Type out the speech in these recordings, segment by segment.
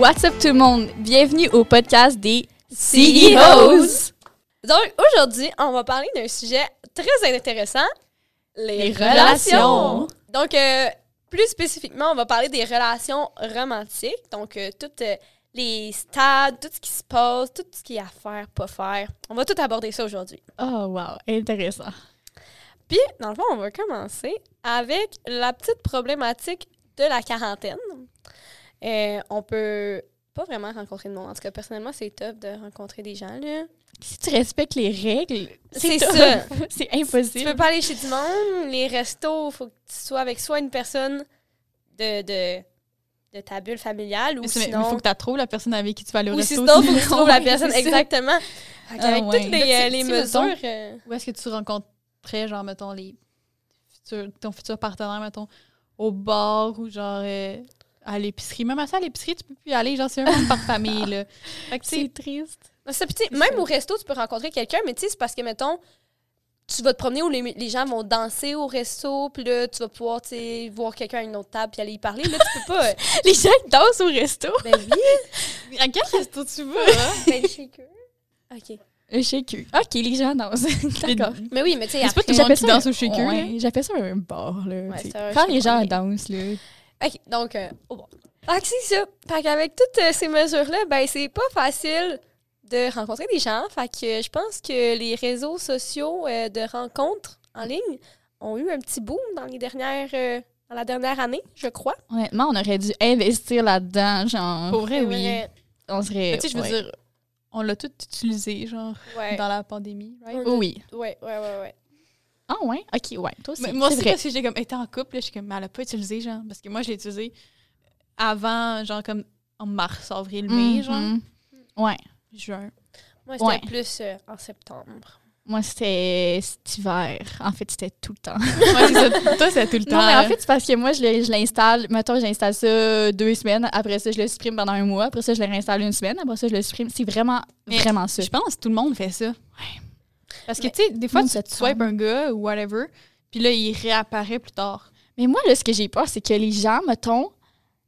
What's up tout le monde? Bienvenue au podcast des CEOs! Donc, aujourd'hui, on va parler d'un sujet très intéressant, les, Les relations. Donc, euh, plus spécifiquement, on va parler des relations romantiques. Donc, euh, toutes euh, les stades, tout ce qui se passe, tout ce qui est à faire, pas faire. On va tout aborder ça aujourd'hui. Oh wow, intéressant. Puis, dans le fond, on va commencer avec la petite problématique de la quarantaine. Euh, on peut pas vraiment rencontrer de monde. En tout cas, personnellement, c'est top de rencontrer des gens, là. Si tu respectes les règles, C'est ça. c'est Tu impossible. peux pas aller chez du monde. Les restos, il faut que tu sois avec soit une personne de, de, de ta bulle familiale ou Mais sinon... il faut que tu trouves la personne avec qui tu vas aller au ou resto. sinon, il faut que tu trouves la personne. Exactement. Ah avec ouais. toutes les, euh, tu- les tu- mettons- mesures... euh, Où est-ce que tu rencontrerais, genre, mettons, les futurs, ton futur partenaire, mettons, au bar ou genre euh, à l'épicerie. Même à ça, à l'épicerie, tu peux plus y aller, genre, c'est un monde par famille, là. C'est triste. ça, même au resto, tu peux rencontrer quelqu'un, mais tu sais, c'est parce que, mettons, tu vas te promener où les, les gens vont danser au resto, puis là, tu vas pouvoir, tu sais, voir quelqu'un à une autre table puis aller y parler. Là, tu peux pas... euh, Les gens dansent au resto. ben oui, à quel resto tu vas? ben shaker. OK. Le shaker. Ok, les gens dansent. D'accord. Mais oui, mais tu sais, Mais c'est pas après... tout le monde qui danse un- au shaker, ouais, là. J'appelle ça un bar, là. Ouais, un Quand les gens dansent, là. OK, donc, euh, au bon. Fait que c'est ça. Fait qu'avec toutes euh, ces mesures-là, ben, c'est pas facile de rencontrer des gens. Fait que euh, je pense que les réseaux sociaux euh, de rencontres en ligne ont eu un petit boom dans les dernières... euh, dans la dernière année, je crois. Honnêtement, on aurait dû investir là-dedans, genre. Pour vrai, oui. vrai. On serait. Tu sais, je veux ouais. dire, on l'a tout utilisé, genre, Ouais. dans la pandémie, right? Oui. Ouais, ouais, ouais, ouais. Ah, ouais? Ok, ouais. Toi aussi. Mais moi c'est aussi, vrai. parce que j'ai comme été en couple, là, je suis comme, mais elle a pas utilisé, genre, parce que moi, je l'ai utilisé avant, genre, comme en mars, avril, mai, genre, Mhm. Ouais. juin. Moi, c'était Ouais. plus euh, en septembre. Moi, c'était cet hiver. En fait, c'était tout le temps. Ouais, c'est ça. Toi, c'est tout le temps. Non, mais en fait, c'est parce que moi, je l'installe. Mettons, j'installe ça deux semaines. Après ça, je le supprime pendant un mois. Après ça, je le réinstalle une semaine. Après ça, je le supprime. C'est vraiment, Mais vraiment ça. Je pense que tout le monde fait ça. Parce que, tu sais, des fois, tu swipes un gars ou whatever, puis là, il réapparaît plus tard. Mais moi, là, ce que j'ai peur, c'est que les gens, mettons,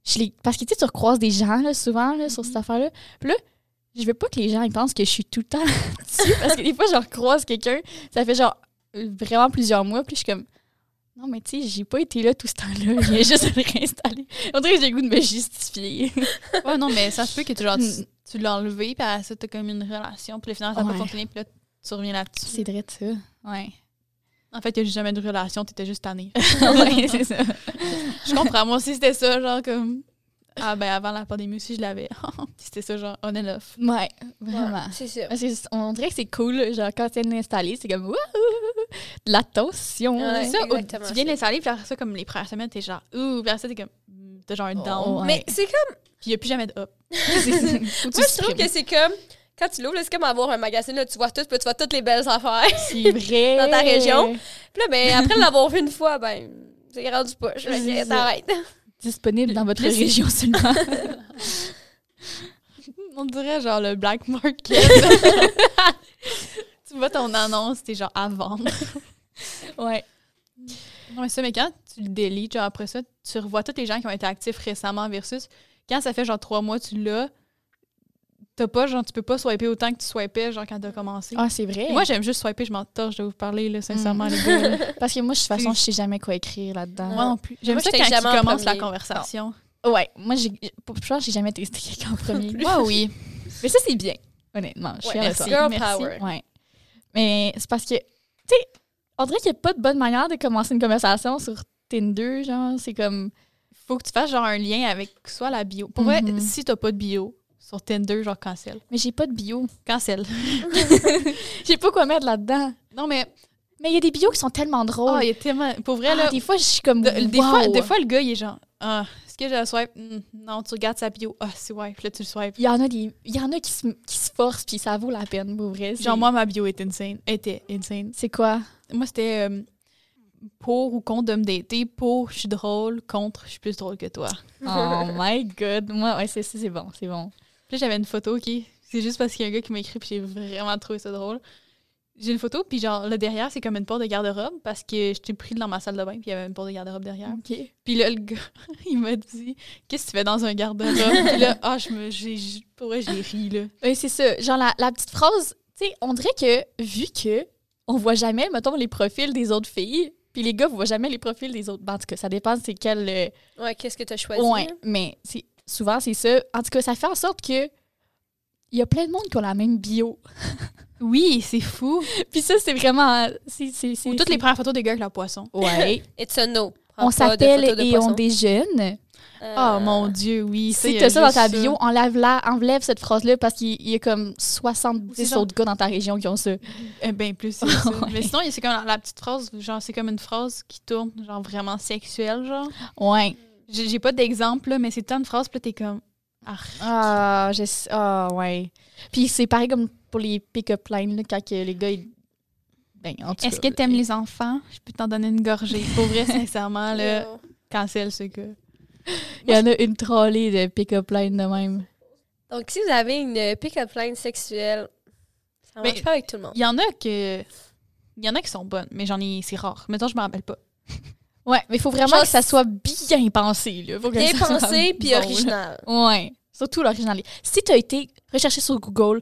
je les... parce que tu sais, tu recroises des gens là, souvent là, sur cette affaire-là. Puis là, je veux pas que les gens ils pensent que je suis tout le temps là-dessus. parce que des fois, je recroise quelqu'un, ça fait genre vraiment plusieurs mois. Puis je suis comme, non, mais tu sais, j'ai pas été là tout ce temps-là. Je viens juste de le réinstaller. On dirait que j'ai le goût de me justifier. Ouais, non, mais ça se peut que tu, genre, tu, Mm. tu l'as enlevé, puis ça, t'as comme une relation, puis finalement, ça n'a Ouais. pas fonctionné, puis là, tu reviens là-dessus. c'est vrai ça. Ouais. En fait, il n'y a jamais de relation, t'étais juste tannée. ouais, c'est ça. je comprends. Moi aussi, c'était ça, genre, comme. Ah, ben, avant la pandémie aussi, je l'avais. Puis c'était ça, genre, on and off. Ouais, vraiment. Ouais, c'est ça. Parce que c- on dirait que c'est cool, genre quand tu viens de l'installer, c'est comme wouhou, de l'attention. Ouais. c'est ça, tu viens l'installer, puis après ça, comme les premières semaines, t'es genre, ouh, puis après ça, t'es comme, mm, t'as genre un Oh, down. ouais. Mais c'est comme... Puis il n'y a plus jamais de up. Moi, je trouve que c'est comme... Quand tu l'ouvres, c'est comme avoir un magazine, là, tu vois tout, puis tu vois toutes les belles affaires. C'est vrai. Dans ta région. Puis là, ben, après l'avoir vu une fois, ben, c'est rendu pas. Je C'est vais ça. t'arrête. Disponible dans votre région seulement. On dirait genre le black market. tu vois ton annonce, t'es genre à vendre. ouais. Non, mais ça, mais quand tu le délites, genre après ça, tu revois tous les gens qui ont été actifs récemment versus quand ça fait genre trois mois, tu l'as, t'as pas, genre, tu peux pas swiper autant que tu swipais, genre quand t'as commencé. Ah, c'est vrai. Moi, j'aime juste swiper, je m'entorche de vous parler, là, sincèrement, Mm. les gars. là. Parce que moi, de toute façon, je sais jamais quoi écrire là-dedans. Moi non plus. J'aime ça quand jamais tu en commences la conversation. Ouais, moi, j'ai, je pense j'ai jamais testé quelqu'un en premier. Moi, oui. Mais ça, c'est bien, honnêtement. Je suis Ouais, merci. Girl merci. power. Ouais. Mais c'est parce que, tu sais, on dirait qu'il n'y a pas de bonne manière de commencer une conversation sur Tinder, genre, c'est comme... Faut que tu fasses genre un lien avec soit la bio. Pour vrai, Mhm. si t'as pas de bio sur Tinder, genre cancel. Mais j'ai pas de bio. Cancel. J'ai pas quoi mettre là-dedans. Non, mais Mais il y a des bios qui sont tellement drôles. oh, il y a tellement. Pour vrai, Ah, là, des fois, je suis comme. de- des, fois, des fois, le gars, il est genre Ah, est-ce que je la swipe? Hmm, Non, tu regardes sa bio. Ah, c'est. Puis là, tu le swipes. Il y en a, des, il y en a qui, se, qui se forcent, puis ça vaut la peine, pour vrai. Genre, moi, ma bio est insane. était insane. C'est quoi? Moi, c'était euh, pour ou contre de me dater. Pour, je suis drôle. Contre, je suis plus drôle que toi. Oh my god. Moi, ouais, c'est c'est bon, c'est bon. Puis j'avais une photo qui. C'est juste parce qu'il y a un gars qui m'a écrit, puis j'ai vraiment trouvé ça drôle. J'ai une photo, puis genre, là, derrière, c'est comme une porte de garde-robe parce que j'étais pris dans ma salle de bain, puis il y avait une porte de garde-robe derrière. OK. Puis là, le gars, il m'a dit Qu'est-ce que tu fais dans un garde-robe Puis là, ah, je me. j'ai- Pour vrai, j'ai ri, là. Oui, c'est ça. Genre, la, la petite phrase, tu sais, on dirait que, vu que on voit jamais, mettons, les profils des autres filles, puis les gars voient jamais les profils des autres. Ben, en tout cas, ça dépend c'est quel. euh, Ouais, qu'est-ce que t'as choisi? ouais, là? mais c'est- souvent, c'est ça. En tout cas, ça fait en sorte que. Il y a plein de monde qui ont la même bio. Oui, c'est fou. Puis ça, c'est vraiment. C'est, c'est, c'est, Ou toutes les premières photos des gars avec leur poisson. Ouais. It's a no. Prends on s'appelle de et on déjeune. Euh, Oh mon Dieu, oui. Si y a t'as ça dans ta bio, enlève, la, enlève cette phrase-là parce qu'il il y a comme C'est 70 genre- autres gars dans ta région qui ont ça. Eh ben plus, c'est ça. Ouais. Mais sinon, c'est comme la, la petite phrase, genre, c'est comme une phrase qui tourne, genre vraiment sexuelle, genre. Ouais. J'ai pas d'exemple, là, mais c'est tant de phrases, puis t'es comme. Ah, Ah, je sais- Ah, ouais. Puis c'est pareil comme pour les pick-up lines, là, quand que les gars, ils... Ben, Est-ce que t'aimes les enfants? Je peux t'en donner une gorgée. Pour vrai, sincèrement, là, cancel ce gars. Il y en a une trollée de pick-up lines de même. Donc, si vous avez une pick-up line sexuelle, ça Mais- marche pas avec tout le monde. Il y en a que. Il y en a qui sont bonnes, mais j'en ai. C'est rare. Mettons, je me rappelle pas. Ouais, mais il faut vraiment Genre, que ça soit bien pensé, là. Faut que Bien ça pensé puis bon, là. original. Ouais. Surtout l'original. Si t'as été recherché sur Google,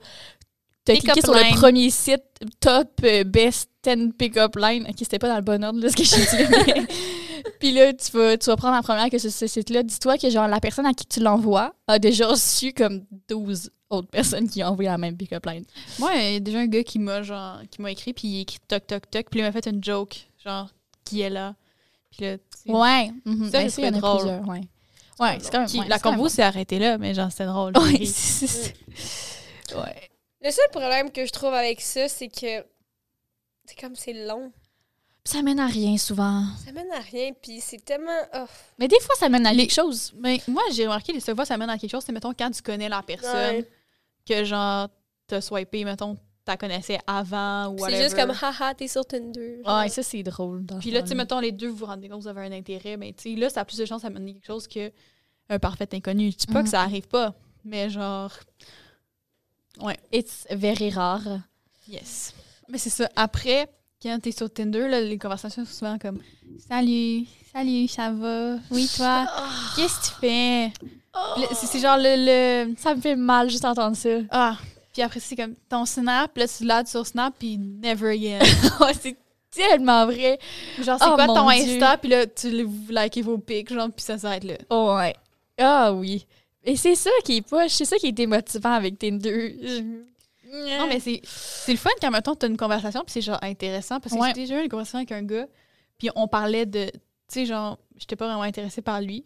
t'as Pick-up cliqué sur line. le premier site top euh, best 10 pick-up line. Ok, c'était pas dans le bon ordre, là, ce que j'ai dit. Puis là, tu vas, tu vas prendre la première que ce, ce site-là. Dis-toi que genre la personne à qui tu l'envoies a déjà reçu comme 12 autres personnes qui ont envoyé la même pick-up line. Moi, il y a déjà un gars qui m'a genre qui m'a écrit puis il écrit toc toc toc puis il m'a fait une joke genre qui est là. Puis là, tu sais, Ouais. Ça, Ben, c'est drôle. plusieurs, ouais. Ouais, c'est quand même. qui- ouais, la convo s'est arrêtée là, mais genre c'était drôle. ouais. Le seul problème que je trouve avec ça, c'est que c'est comme c'est long. Ça mène à rien souvent. Ça mène à rien, puis c'est tellement. oh. Mais des fois, ça mène à Les- quelque chose. Mais moi, j'ai remarqué les seules fois ça mène à quelque chose, c'est mettons quand tu connais la personne Ouais. que genre t'as swipé, mettons, connaissais avant ou C'est juste comme haha, t'es sur Tinder. genre. Ouais, ça, c'est drôle. dans Puis là, tu sais, mettons, les deux, vous vous rendez compte que vous avez un intérêt, mais tu sais, là, ça a plus de chances à mener quelque chose que un parfait inconnu. Je dis pas que ça arrive pas, mais genre, It's very rare. yes. Mais c'est ça. Après, quand t'es sur Tinder, là, les conversations sont souvent comme Salut, salut, ça va? Oui, toi? Qu'est-ce que tu fais? C'est c'est genre le, le- Ça me fait mal juste d'entendre ça. Ah! Puis après, c'est comme ton Snap, là, tu l'as sur Snap, puis never again. Ouais, c'est tellement vrai. genre, c'est Oh, quoi ton Dieu. Insta? Puis là, tu vous likez vos pics, genre, puis ça s'arrête là. Oh, ouais. Ah oui. Et c'est ça qui est pas. C'est ça qui est démotivant avec Tinder. Je- Non, mais c'est c'est le fun quand, mettons, t'as une conversation, puis c'est genre intéressant, parce que Ouais. j'ai déjà eu une conversation avec un gars, puis on parlait de. Tu sais, genre, j'étais pas vraiment intéressée par lui.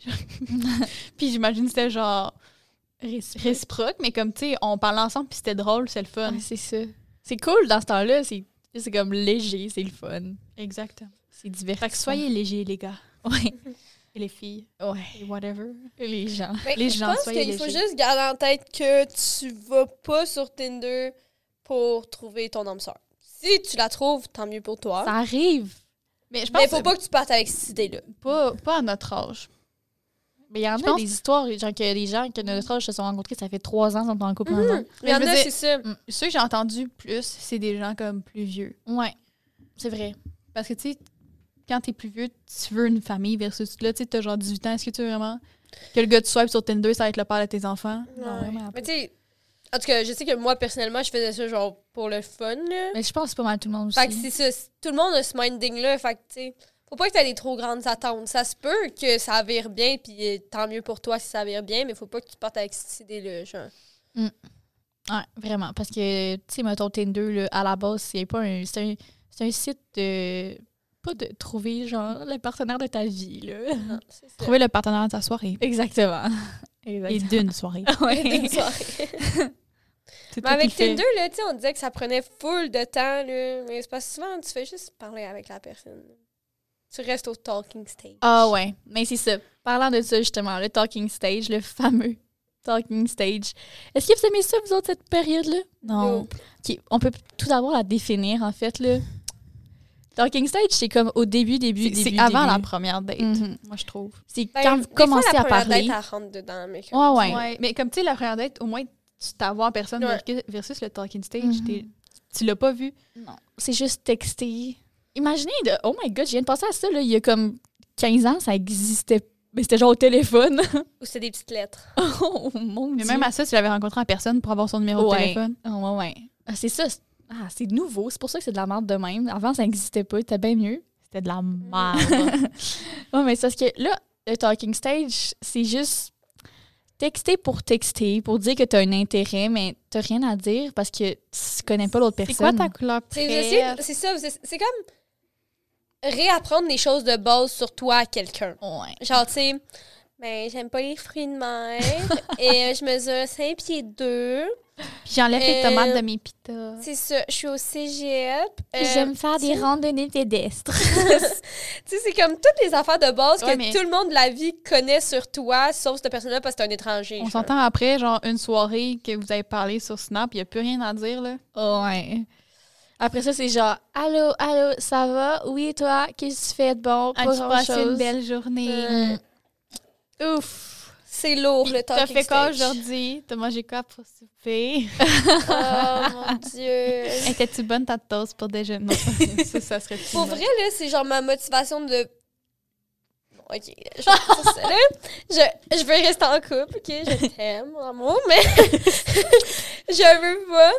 puis j'imagine que c'était genre réciproque, mais comme, tu sais, on parlait ensemble, puis c'était drôle, c'est le fun. Ouais, c'est ça. C'est cool dans ce temps-là. C'est c'est comme léger, c'est le fun. Exactement. C'est divertissant. Fait que soyez légers, les gars. Ouais. Et les filles. Ouais. Et whatever. Les gens. Mais Les je gens, pense qu'il faut juste garder en tête que tu vas pas sur Tinder pour trouver ton âme sœur. Si tu la trouves, tant mieux pour toi. Ça arrive. Mais je pense Mais faut pas que tu partes avec cette idée-là. pas, pas à notre âge. Mais il y en Je a pense- des histoires, genre que des gens que notre âge se sont rencontrés, ça fait trois ans, sont en couple ensemble. Il y en a, dire- c'est ça. Ceux que j'ai entendus plus, c'est des gens comme plus vieux. Ouais. C'est vrai. Parce que, tu sais, quand t'es plus vieux, tu veux une famille versus là, tu sais, t'as genre 18 ans. Est-ce que tu veux vraiment que le gars tu swipe sur Tinder, ça va être le père de tes enfants? Non, Ouais. vraiment pas. Mais tu sais, en tout cas, je sais que moi, personnellement, je faisais ça genre pour le fun. Là. Mais je pense que c'est pas mal tout le monde aussi. Fait que c'est ça. Tout le monde a ce minding-là. Fait que, tu sais, faut pas que t'aies des trop grandes attentes. Ça se peut que ça vire bien, puis tant mieux pour toi si ça vire bien, mais faut pas que tu partes avec cette idée-là. Genre. Ouais, vraiment. Parce que, tu sais, mettons Tinder, là, à la base, c'est pas un. C'est un, site de. Pas de trouver, genre, le partenaire de ta vie, là. Non. Trouver le partenaire de ta soirée. Exactement. Et Exactement. d'une soirée. Ouais. D'une soirée. Mais avec. Tinder, là, tu sais, on disait que ça prenait full de temps, là. Mais c'est que souvent, tu fais juste parler avec la personne. Tu restes au talking stage. Ah ouais, mais c'est ça. Parlant de ça, justement, le talking stage, le fameux talking stage. Est-ce que vous aimez ça, vous autres, cette période-là? Non. Nope. On peut tout d'abord la définir, en fait, là. Talking stage, c'est comme au début, début, C'est- début, C'est avant début. la première date, Mhm. moi, je trouve. C'est Ben, quand vous fois, commencez la à première parler. date, elle rentre dedans, mais Ouais, ouais. Ouais, mais comme tu sais, la première date, au moins, tu t'avoir en personne Ouais. versus- le talking stage, Mhm. t'es- tu l'as pas vu. Non, c'est juste texter. Imaginez, de, oh my god, je viens de penser à ça, là, il y a comme 15 ans, ça existait. Mais c'était genre au téléphone. Ou c'est des petites lettres. oh mon Mais dieu. même à ça, tu l'avais rencontré en personne pour avoir son numéro Ouais. de téléphone. Ah, ouais, ouais. Ah, c'est ça. c'est- Ah, c'est nouveau. C'est pour ça que c'est de la merde de même. Avant, ça n'existait pas. C'était bien mieux. C'était de la merde. Ouais, mais c'est parce que là, le talking stage, c'est juste texter pour texter, pour dire que tu as un intérêt, mais tu rien à dire parce que tu connais pas l'autre c'est personne. quoi ta couleur C'est préférée? c'est- c'est ça, c'est c'est comme réapprendre des choses de base sur toi à quelqu'un. Ouais. Genre, tu sais, ben, j'aime pas les fruits de mer et euh, je mesure 5 pieds 2. Puis j'enlève les Euh, tomates de mes pitas. C'est ça, je suis au cégep. Euh, J'aime faire des randonnées pédestres. Tu sais, c'est comme toutes les affaires de base Ouais, que mais- tout le monde de la vie connaît sur toi, sauf cette personne-là parce que t'es un étranger. On s'entend après, genre, une soirée que vous avez parlé sur Snap, il n'y a plus rien à dire, là. ouais. Après ça, c'est genre Allô, allô, ça va? Oui, toi, qu'est-ce que tu fais de bon? Pas As-tu passé une belle journée? Euh, Ouf! C'est lourd, le T'as talking fait quoi aujourd'hui? T'as mangé quoi pour souper? Oh mon Dieu. Étais-tu bonne ta toast pour déjeuner? Non, ça, ça serait Pour vrai, là, c'est genre ma motivation de. Ok, je vais dire ça, là. Je, je veux rester en couple, ok? Je t'aime, mon amour, mais je veux pas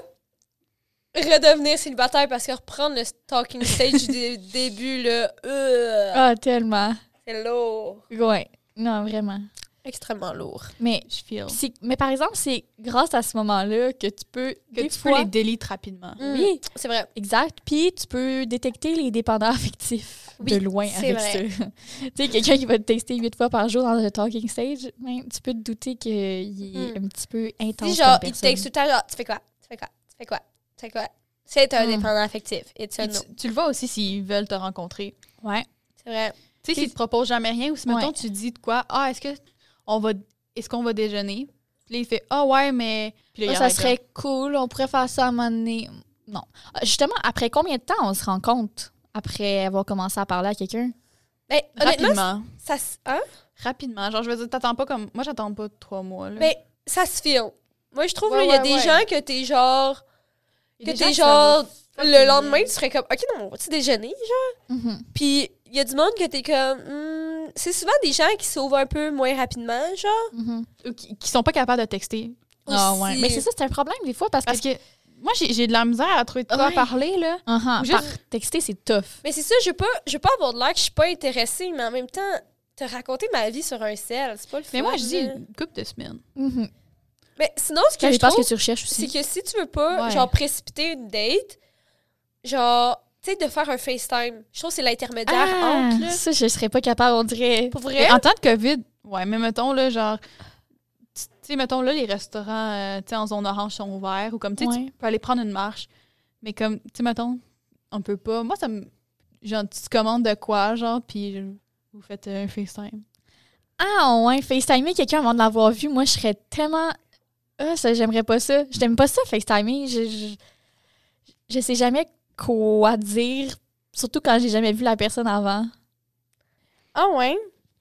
redevenir célibataire parce que reprendre le talking stage du début, là, euh, Ah, tellement. c'est lourd. Ouais. Non, vraiment. Extrêmement lourd. Mais, Je feel. mais par exemple, c'est grâce à ce moment-là que tu peux. Que des tu fois- peux les délites rapidement. Oui, C'est vrai. exact. Puis tu peux détecter les dépendants affectifs Oui, de loin c'est avec vrai. ça. tu sais, quelqu'un qui va te tester huit fois par jour dans le talking stage, ben, tu peux te douter qu'il est Hmm. un petit peu intense. Si, genre, comme il te texte tout le temps, genre, tu fais quoi? Tu fais quoi? Tu fais quoi? Fais quoi? C'est un Mm. dépendant affectif. It's a Puis no. tu, tu le vois aussi s'ils veulent te rencontrer. Ouais. C'est vrai. Tu sais, s'ils te proposent jamais rien ou si, mettons, Ouais. tu dis de quoi, ah, est-ce que on va, est-ce qu'on va déjeuner? Puis là, il fait, ah, ouais, mais. Puis là, Ah, ça serait cool, on pourrait faire ça à un moment donné. Non. Ah, Justement, après combien de temps on se rend compte après avoir commencé à parler à quelqu'un? Ben, Rapidement. ça, se- hein? Rapidement. Genre, je veux dire, t'attends pas comme. Moi, j'attends pas trois mois. Là. Mais ça se file. Moi, je trouve Ouais, qu'il y a des gens que t'es genre. Que t'es genre. Le lendemain, tu serais comme, OK, non, on va-tu déjeuner? Genre? Mhm. Puis, il y a du monde que t'es comme. hmm, c'est souvent des gens qui s'ouvrent un peu moins rapidement, genre. Mhm. Ou qui, qui sont pas capables de texter. Ah ouais. Mais c'est ça, c'est un problème des fois parce que. Parce que moi, j'ai j'ai de la misère à trouver de quoi Ouais. parler, là. Par juste- texter, c'est tough. Mais c'est ça, je veux pas, je veux pas avoir de l'air que je suis pas intéressée, mais en même temps, te raconter ma vie sur un sel, c'est pas le fun. Mais moi, je dis une couple de semaines. Mhm. Mais sinon, ce que Ça je ce trouve, que tu recherches c'est aussi. que si tu veux pas, Ouais. genre, précipiter une date, genre, tu sais, de faire un FaceTime, je trouve que c'est l'intermédiaire Ah, entre, là. ça, je serais pas capable, on dirait. Pour vrai? Mais en temps de COVID, ouais, mais mettons, là, genre. Tu sais, mettons, là, les restaurants, euh, tu sais, en zone orange sont ouverts. Ou comme, tu sais, Ouais. tu peux aller prendre une marche. Mais comme, tu sais, mettons, on peut pas. Moi, ça me. Genre, tu te commandes de quoi, genre, puis vous faites euh, un FaceTime. Ah ouais, FaceTimer quelqu'un avant de l'avoir vu, moi, je serais tellement. Ah, ça, j'aimerais pas ça. Je t'aime pas ça, FaceTimer. Je, je, je sais jamais quoi dire, surtout quand j'ai jamais vu la personne avant. Ah ouais?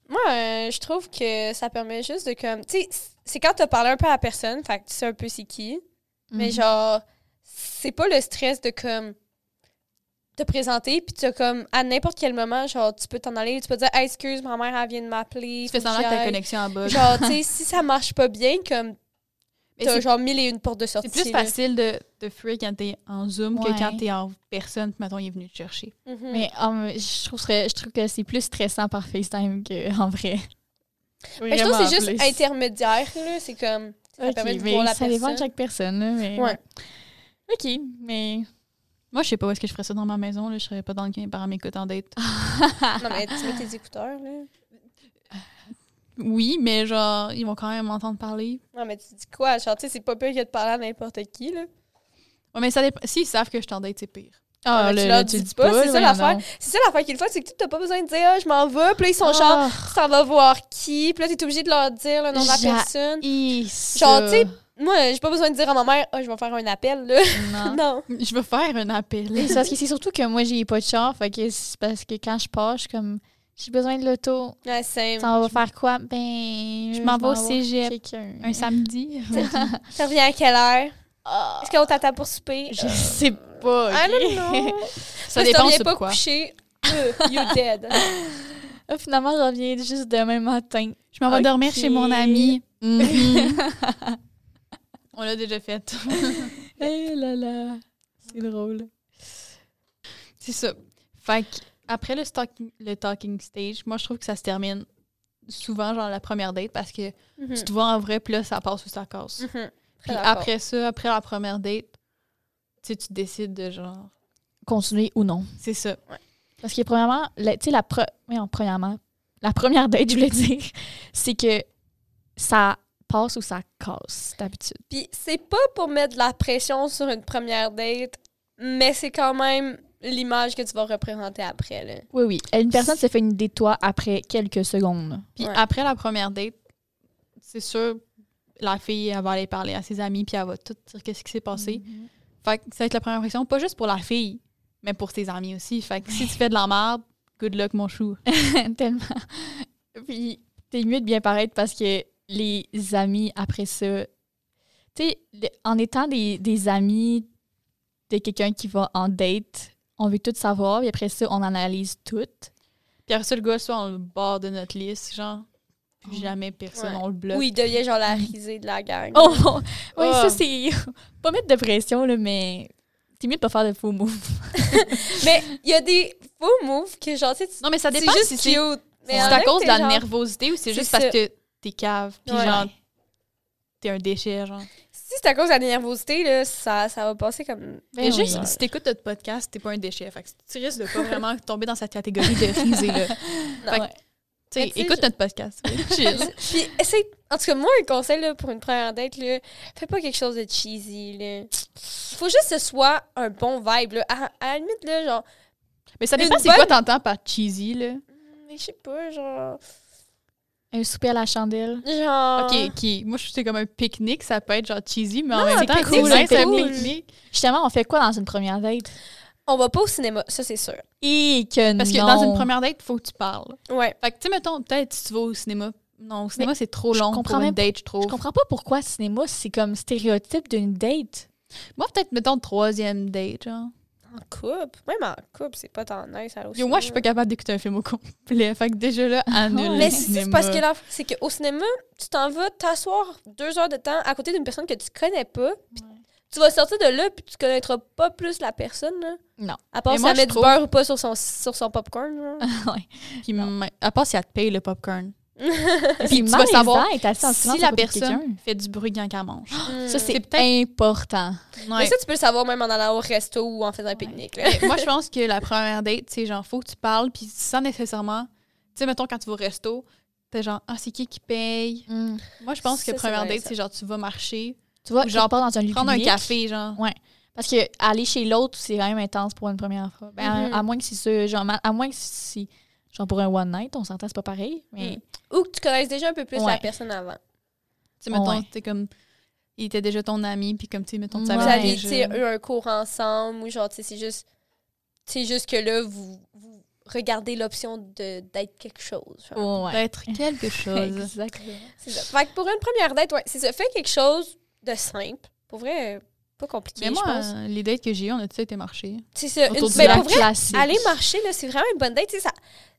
Moi, euh, je trouve que ça permet juste de comme... Tu sais, c'est quand t'as parlé un peu à la personne, fait que tu sais un peu c'est qui, mais Mhm. genre, c'est pas le stress de comme te présenter, puis tu as comme, à n'importe quel moment, genre, tu peux t'en aller, tu peux dire, hey, excuse, ma mère, elle vient de m'appeler. Tu fais semblant que ta connexion en bas. Genre, tu sais, si ça marche pas bien, comme, t'as c'est genre mille et une portes de sortie. c'est plus là. facile de, de fuir quand t'es en Zoom Ouais. que quand t'es en personne, puis mettons, il est venu te chercher. Mhm. Mais um, je, trouve je trouve que c'est plus stressant par FaceTime qu'en vrai. Mais je trouve que c'est juste intermédiaire, là. C'est comme, ça permet de voir la ça dépend de chaque personne. Là, mais, Ouais. OK, mais. Moi, je sais pas où est-ce que je ferais ça dans ma maison. Là. Je serais pas dans le que mes parents m'écoutent en date. Non, mais tu mets tes écouteurs, là. Oui, mais genre, ils vont quand même m'entendre parler. Non, mais tu dis quoi? Genre, tu sais, c'est pas pire que de parler à n'importe qui, là. Ouais, mais ça dépend. S'ils savent que je suis en date, c'est pire. Ah, tu le- leur le- dis dis pas, c'est ça l'affaire. C'est ça l'affaire qui est le fun, c'est que tu t'as pas besoin de dire, ah, je m'en vais, puis là, ils sont genre, Ah, tu t'en vas voir qui, puis là, t'es obligé de leur dire le nom de la personne. Genre, tu sais, moi, j'ai pas besoin de dire à ma mère, ah, je vais faire un appel, là. Non. non. Je veux faire un appel. C'est parce que c'est surtout que moi, j'ai pas de char. Fait que c'est parce que quand je pars, je suis comme, j'ai besoin de l'auto. Ouais. Ça va faire quoi? Ben. Je m'en vais au cégep. Un samedi. Ça revient à quelle heure? Ah, Est-ce qu'on t'attend pour souper? je sais pas. I ok? don't know. Ça Si dépend t'en viens sur pas quoi. euh, you dead. Ah, Finalement, je reviens juste demain matin. Je m'en vais dormir chez mon ami. On l'a déjà fait. Eh là là. C'est drôle. C'est ça. Fait que après le, stalking- le talking stage, moi, je trouve que ça se termine souvent, genre la première date, parce que Mhm. tu te vois en vrai, puis là, ça passe ou ça casse. Très Puis après ça, après la première date, tu sais, tu décides de genre. Continuer ou non. C'est ça. Parce que premièrement, tu sais, la, pre- premièrement, la première date, je voulais dire, c'est que ça passe ou ça casse, d'habitude. Puis c'est pas pour mettre de la pression sur une première date, mais c'est quand même l'image que tu vas représenter après. Là. Oui, oui. Une personne se fait une idée de toi après quelques secondes. Puis Ouais. après la première date, c'est sûr, la fille, elle va aller parler à ses amis, puis elle va tout dire qu'est-ce qui s'est passé. Mhm. Fait que ça va être la première impression, pas juste pour la fille, mais pour tes amis aussi. Fait que si tu fais de la merde, good luck, mon chou. Tellement. Puis, t'es mieux de bien paraître parce que les amis, après ça, tu sais, en étant des, des amis de quelqu'un qui va en date, on veut tout savoir, et après ça, on analyse tout. Puis après ça, le gars, soit on le bord de notre liste, genre, plus jamais personne, Ouais. on le bloque. Où il devient genre la risée de la gang. Oh, oui, Ah. ça, c'est. pas mettre de pression, là, mais c'est mieux de pas faire de faux moves. Mais il y a des faux moves que genre, tu sais, tu- Non, mais ça dépend juste si c'est c'est en à cause de la genre- nervosité ou c'est C'est juste ça. parce que t'es cave, puis Ouais. genre, t'es un déchet, genre. Si c'est à cause de la nervosité, là, ça, ça va passer comme. Mais Ben juste, si t'écoutes notre podcast, t'es pas un déchet. Fait que tu risques de pas vraiment tomber dans cette catégorie de risée, là. Fait que, Ouais. écoute je- notre podcast. Puis essaye. En tout cas, moi, un conseil là, pour une première date, là, fais pas quelque chose de cheesy. Là. Faut juste que ce soit un bon vibe. Là. À, à la limite, là, genre. Mais ça dépend c'est quoi t'entends par cheesy, là. Mais je sais pas, genre. Un souper à la chandelle. Genre. Ok, ok. Moi, je c'est comme un pique-nique, ça peut être genre cheesy, mais en même temps, c'est un cool. pique-nique. Justement, on fait quoi dans une première date? On va pas au cinéma, ça, c'est sûr. Et que Parce que non. dans une première date, faut que tu parles. Ouais. Fait que, tu sais, mettons, peut-être si tu vas au cinéma. Non, au cinéma, c'est trop long pour une date, je trouve. Je comprends pas pourquoi le cinéma, c'est comme stéréotype d'une date. Moi, peut-être, mettons, troisième date, genre. En couple. Même en couple, c'est pas tant nice. au Yo, moi, je suis pas capable d'écouter un film au complet. Fait que déjà là, annule le Mais c'est parce que là, c'est qu'au cinéma, tu t'en vas t'asseoir deux heures de temps à côté d'une personne que tu connais pas. puis Tu vas sortir de là, puis tu connaîtras pas plus la personne. Là. Non. À part si elle met du beurre ou pas sur son, sur son popcorn. ouais. Puis, à part si elle te paye le popcorn. Puis tu vas savoir silence si la personne fait du bruit quand elle mange. Ça, c'est important. Mais Ouais. ça, tu peux le savoir même en allant au resto ou en faisant un pique-nique. moi, je pense que la première date, c'est genre, faut que tu parles, puis sans nécessairement. Tu sais, mettons, quand tu vas au resto, t'es genre, ah, c'est qui qui paye? Moi, je pense que Ça, c'est première date, c'est genre, tu vas marcher, Tu vois, Ou genre pas dans un lieu prendre un public. café, genre. Parce que aller chez l'autre, c'est quand même intense pour une première fois. Ben, à- Mhm. à, moins que c'est ça, genre, à moins que c'est genre pour un one night, on s'entend, c'est pas pareil. Mais Ou que tu connaisses déjà un peu plus la personne avant. Tu sais, mettons, Ouais. t'es comme. Il était déjà ton ami, puis comme, tu sais, mettons, tu Ouais. Vous savais avez déjà- tu sais, eu un cours ensemble ou genre, tu sais, c'est juste. C'est juste que là, vous, vous regardez l'option de- d'être quelque chose. ouais. D'être quelque chose. Exactement. C'est ça. Fait que pour une première date, ouais, c'est ça. Fais quelque chose de simple. Pour vrai, pas compliqué, Mais moi, je pense. euh, les dates que j'ai eues, on a tous été marcher? C'est ça. Une, lac pour vrai, classique. aller marcher, là, c'est vraiment une bonne date. Tu sais, ça,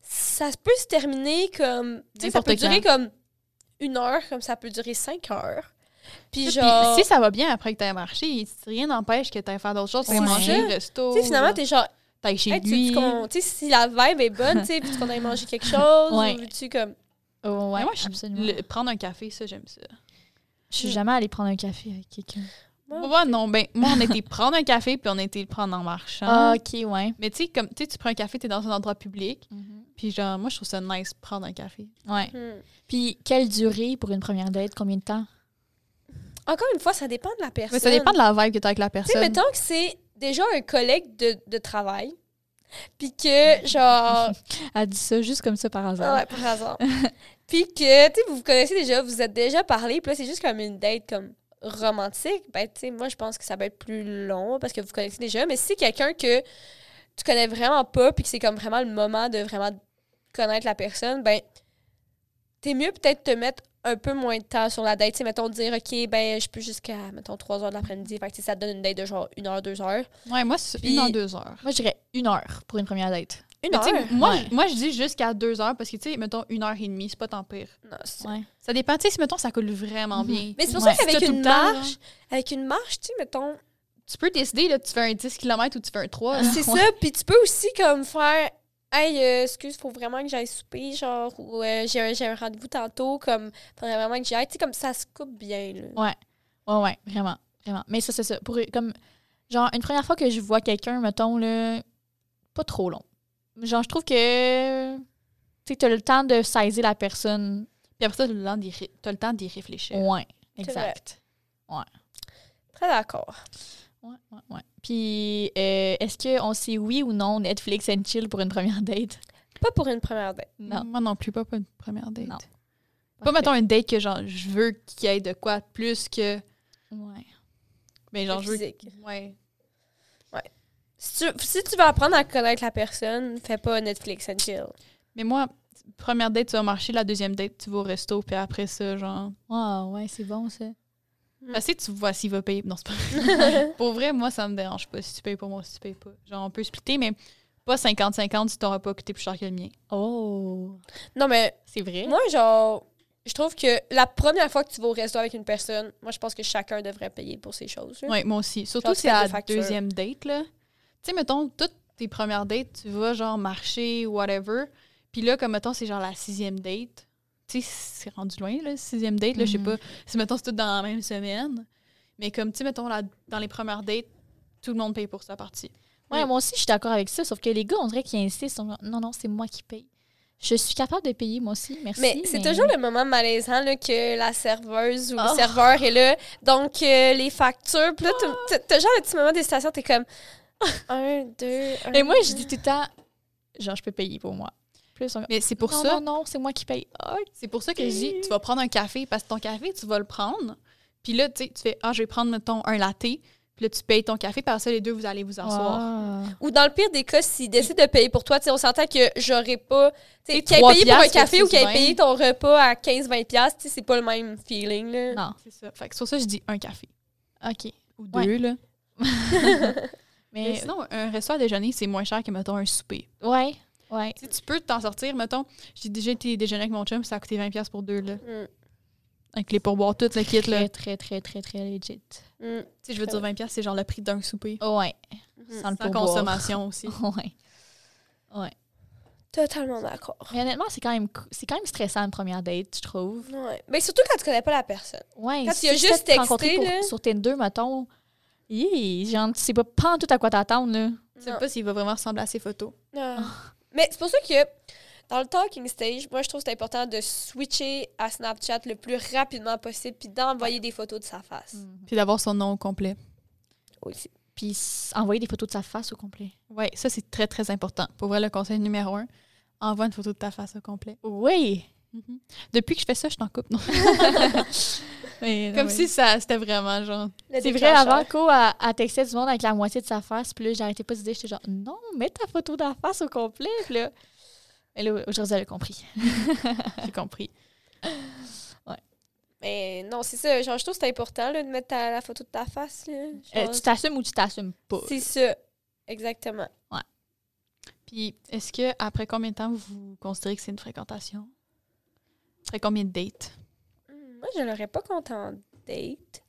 ça peut se terminer comme. Tu sais, ça peut durer quand. comme une heure, comme ça peut durer cinq heures. Puis Puis genre. si ça va bien après que t'aies marché, rien n'empêche que t'ailles faire d'autres choses. Ouais. manger, resto. Tu sais, finalement, genre, t'es genre. t'ailles chez Hey, tu lui. tu sais, si la vibe est bonne, tu sais, puis qu'on aille manger quelque chose, Ouais. ou veux-tu comme. Oh, ouais, Mais moi, je- absolument. le- prendre un café, ça, j'aime ça. Je suis jamais allée prendre un café avec quelqu'un. Ouais. Moi, non, ben, moi, on a été prendre un café, puis on a été le prendre en marchant. Ah, ok, ouais. Mais tu sais, comme, tu sais, tu prends un café, t'es dans un endroit public, puis genre, moi, je trouve ça nice prendre un café. Ouais. Hmm. Puis, quelle durée pour une première date? Combien de temps? Encore une fois, ça dépend de la personne. Mais ça dépend de la vibe que t'as avec la Tu sais, personne. mettons que c'est déjà un collègue de, de travail, puis que, genre. Elle dit ça juste comme ça par hasard. ouais, par hasard. puis que, tu sais, vous vous connaissez déjà, vous êtes déjà parlé, puis là, c'est juste comme une date comme romantique. Ben, tu sais, moi, je pense que ça va être plus long parce que vous connaissez déjà. Mais si c'est quelqu'un que tu connais vraiment pas, puis que c'est comme vraiment le moment de vraiment connaître la personne, ben, t'es mieux peut-être te mettre un peu moins de temps sur la date. Tu sais, mettons, dire, OK, ben, je peux jusqu'à, mettons, 3 heures de l'après-midi. Fait que, ça te donne une date de genre 1 heure, 2 heures. Ouais, moi, c'est Puis- une en deux heures. Moi, je dirais une heure pour une première date. Une Mais tu sais, heure? moi, Ouais. moi, je dis jusqu'à deux heures parce que, tu sais, mettons, une heure et demie, c'est pas tant pire. Non, Ouais. Ça dépend, tu sais, si, mettons, ça coule vraiment Mhm. bien. Mais c'est pour Ouais. ça qu'avec une marche, avec une marche, tu sais, mettons, Tu peux décider, là, tu fais un 10 km ou tu fais un 3. là. c'est ça. Puis tu peux aussi, comme, faire, hey, euh, excuse, faut vraiment que j'aille souper, genre, ou euh, j'ai un, j'ai un rendez-vous tantôt, comme, faudrait vraiment que j'y aille. Tu sais, comme ça se coupe bien, là. Ouais. Ouais, ouais, vraiment. Vraiment. Mais ça, c'est ça. Pour, comme, genre, une première fois que je vois quelqu'un, mettons, là, pas trop long. Genre, je trouve que, tu t'as le temps de saisir la personne. Puis après ça, t'as le temps d'y ré- t'as le temps d'y réfléchir. Ouais, C'est exact. Très d'accord. Ouais, ouais, ouais. Puis, euh, est-ce qu'on sait oui ou non Netflix and chill pour une première date? Pas pour une première date. Non. Moi non plus, pas pour une première date. Non. Pas, mettons, une date que, genre, je veux qu'il y ait de quoi de plus que. Ouais. Mais genre, je veux. Physique. Ouais. Si tu, si tu veux apprendre à connaître la personne, fais pas Netflix and chill. Mais moi, première date, tu vas marcher, la deuxième date, tu vas au resto, puis après ça, genre. Ah, ouais, c'est bon, ça. Assez, tu vois s'il va payer. Non, c'est pas vrai. Pour vrai, moi, ça me dérange pas si tu payes pour moi, si tu payes pas. Genre, on peut splitter, mais pas 50-50 si t'auras pas coûté plus cher que le mien. Oh. Non, mais C'est vrai? moi, genre, je trouve que la première fois que tu vas au resto avec une personne, moi, je pense que chacun devrait payer pour ces choses. Ouais, moi aussi. Surtout si c'est la deuxième date, là. Tu sais, mettons, toutes tes premières dates, tu vas, genre, marcher, whatever. Puis là, comme, mettons, c'est genre la sixième date. Tu sais, c'est rendu loin, là, sixième date, là, je sais Mhm. pas. Si, mettons, c'est tout dans la même semaine. Mais comme, tu sais, mettons, la- dans les premières dates, tout le monde paye pour sa partie. Ouais, moi aussi, je suis d'accord avec ça. Sauf que les gars, on dirait qu'ils insistent. on- Non, non, c'est moi qui paye. Je suis capable de payer, moi aussi. Merci. Mais c'est toujours le moment malaisant là, que la serveuse ou Oh. le serveur est là. Donc, euh, les factures. Puis là, t'as- t'as- t'as genre le petit moment d'hésitation, t'es comme un, deux, un. Et moi, je dis tout le temps, genre, je peux payer pour moi. Plus, on... Mais c'est pour non, ça. non, non, c'est moi qui paye. C'est pour ça que je dis, tu vas prendre un café parce que ton café, tu vas le prendre. Puis là, tu sais, tu fais, ah, je vais prendre, mettons, un latte. Puis là, tu payes ton café. Puis après ça, les deux, vous allez vous asseoir. Ah. Ou dans le pire des cas, s'ils décident de payer pour toi, tu sais, on s'entend que j'aurais pas. Tu sais, Et qu'il ait payé pour un café ou qu'il ait 20. payé ton repas à 15-20$, piastres, tu sais, c'est pas le même feeling. Là. Non, C'est ça. Fait que c'est pour ça que je dis un café. OK. Ou Ouais. deux, là. Mais Mais, sinon, un resto à déjeuner, c'est moins cher que, mettons, un souper. ouais, ouais. Tu sais, tu peux t'en sortir, mettons. J'ai déjà été déjeuner avec mon chum, ça a coûté 20$ piastres pour deux, là. Mm, Avec les pourboires, tout le kit, là. Très, très, très, très, très legit. mm, Tu sais, je veux dire, 20$, piastres, c'est genre le prix d'un souper. Ouais, mm. sans le Sans consommation aussi. Ouais. Totalement d'accord. Mais honnêtement, c'est quand même c'est quand même stressant une première date, je trouve. Ouais. Mais surtout quand tu connais pas la personne. Ouais. Quand si a juste texté, pour- là. sur Tinder, mettons. Hi, genre, tu sais pas, pas tout à quoi t'attendre, là. Tu sais Non. pas s'il va vraiment ressembler à ses photos. Ah. Mais c'est pour ça que dans le talking stage, moi, je trouve que c'est important de switcher à Snapchat le plus rapidement possible puis d'envoyer des photos de sa face. Puis d'avoir son nom au complet. Aussi. Puis envoyer des photos de sa face au complet. Ouais, ça, c'est très, très important. Pour vrai, le conseil numéro un, envoie une photo de ta face au complet. Oui. Mhm. Depuis que je fais ça, je t'en coupe. Non? Mais, Comme ouais. si ça, c'était vraiment genre. C'est vrai, avant qu'au a, a texté du monde avec la moitié de sa face, puis là, j'arrêtais pas de dire, j'étais genre, non, mets ta photo de la face au complet, puis là. Et là, aujourd'hui, elle a compris. J'ai compris. Mais non, c'est ça. Genre, je trouve que c'est important là, de mettre ta- la photo de ta face. Là. Euh, tu t'assumes ou tu t'assumes pas? c'est ça. Exactement. Puis, est-ce que après combien de temps vous considérez que c'est une fréquentation? Combien de dates? Hmm, Moi, je l'aurais pas compté en date.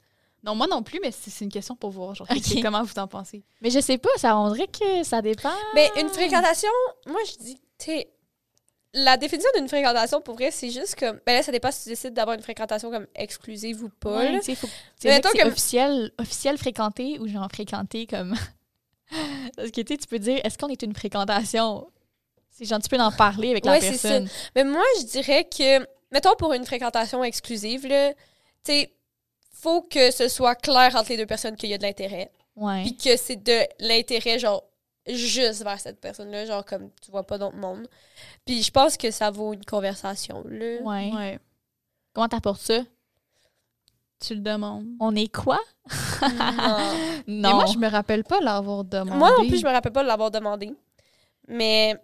Non, moi non plus, mais c'est une question pour voir. Genre, Ok. c'est comment vous en pensez? Mais je sais pas, ça, on dirait que ça dépend. Mais une fréquentation, moi, je dis, tu sais, la définition d'une fréquentation, pour vrai, c'est juste comme. Ben là, ça dépend si tu décides d'avoir une fréquentation comme exclusive ou pas. Ouais, là. tu sais, faut- Mais c'est que- officiel, officiel fréquenté ou genre fréquenté comme. Parce que tu peux dire, est-ce qu'on est une fréquentation? C'est genre, tu peux en parler avec la ça. personne. Mais moi, je dirais que, mettons pour une fréquentation exclusive, là, tu sais, faut que ce soit clair entre les deux personnes qu'il y a de l'intérêt. Ouais. Puis que c'est de l'intérêt, genre, juste vers cette personne-là, genre, comme tu vois pas d'autre monde. Puis je pense que ça vaut une conversation, là. Ouais. Ouais. Comment t'apportes ça? Tu le demandes. On est quoi? Non. Non. Mais moi, je me rappelle pas l'avoir demandé. Moi non plus, je me rappelle pas de l'avoir demandé. Mais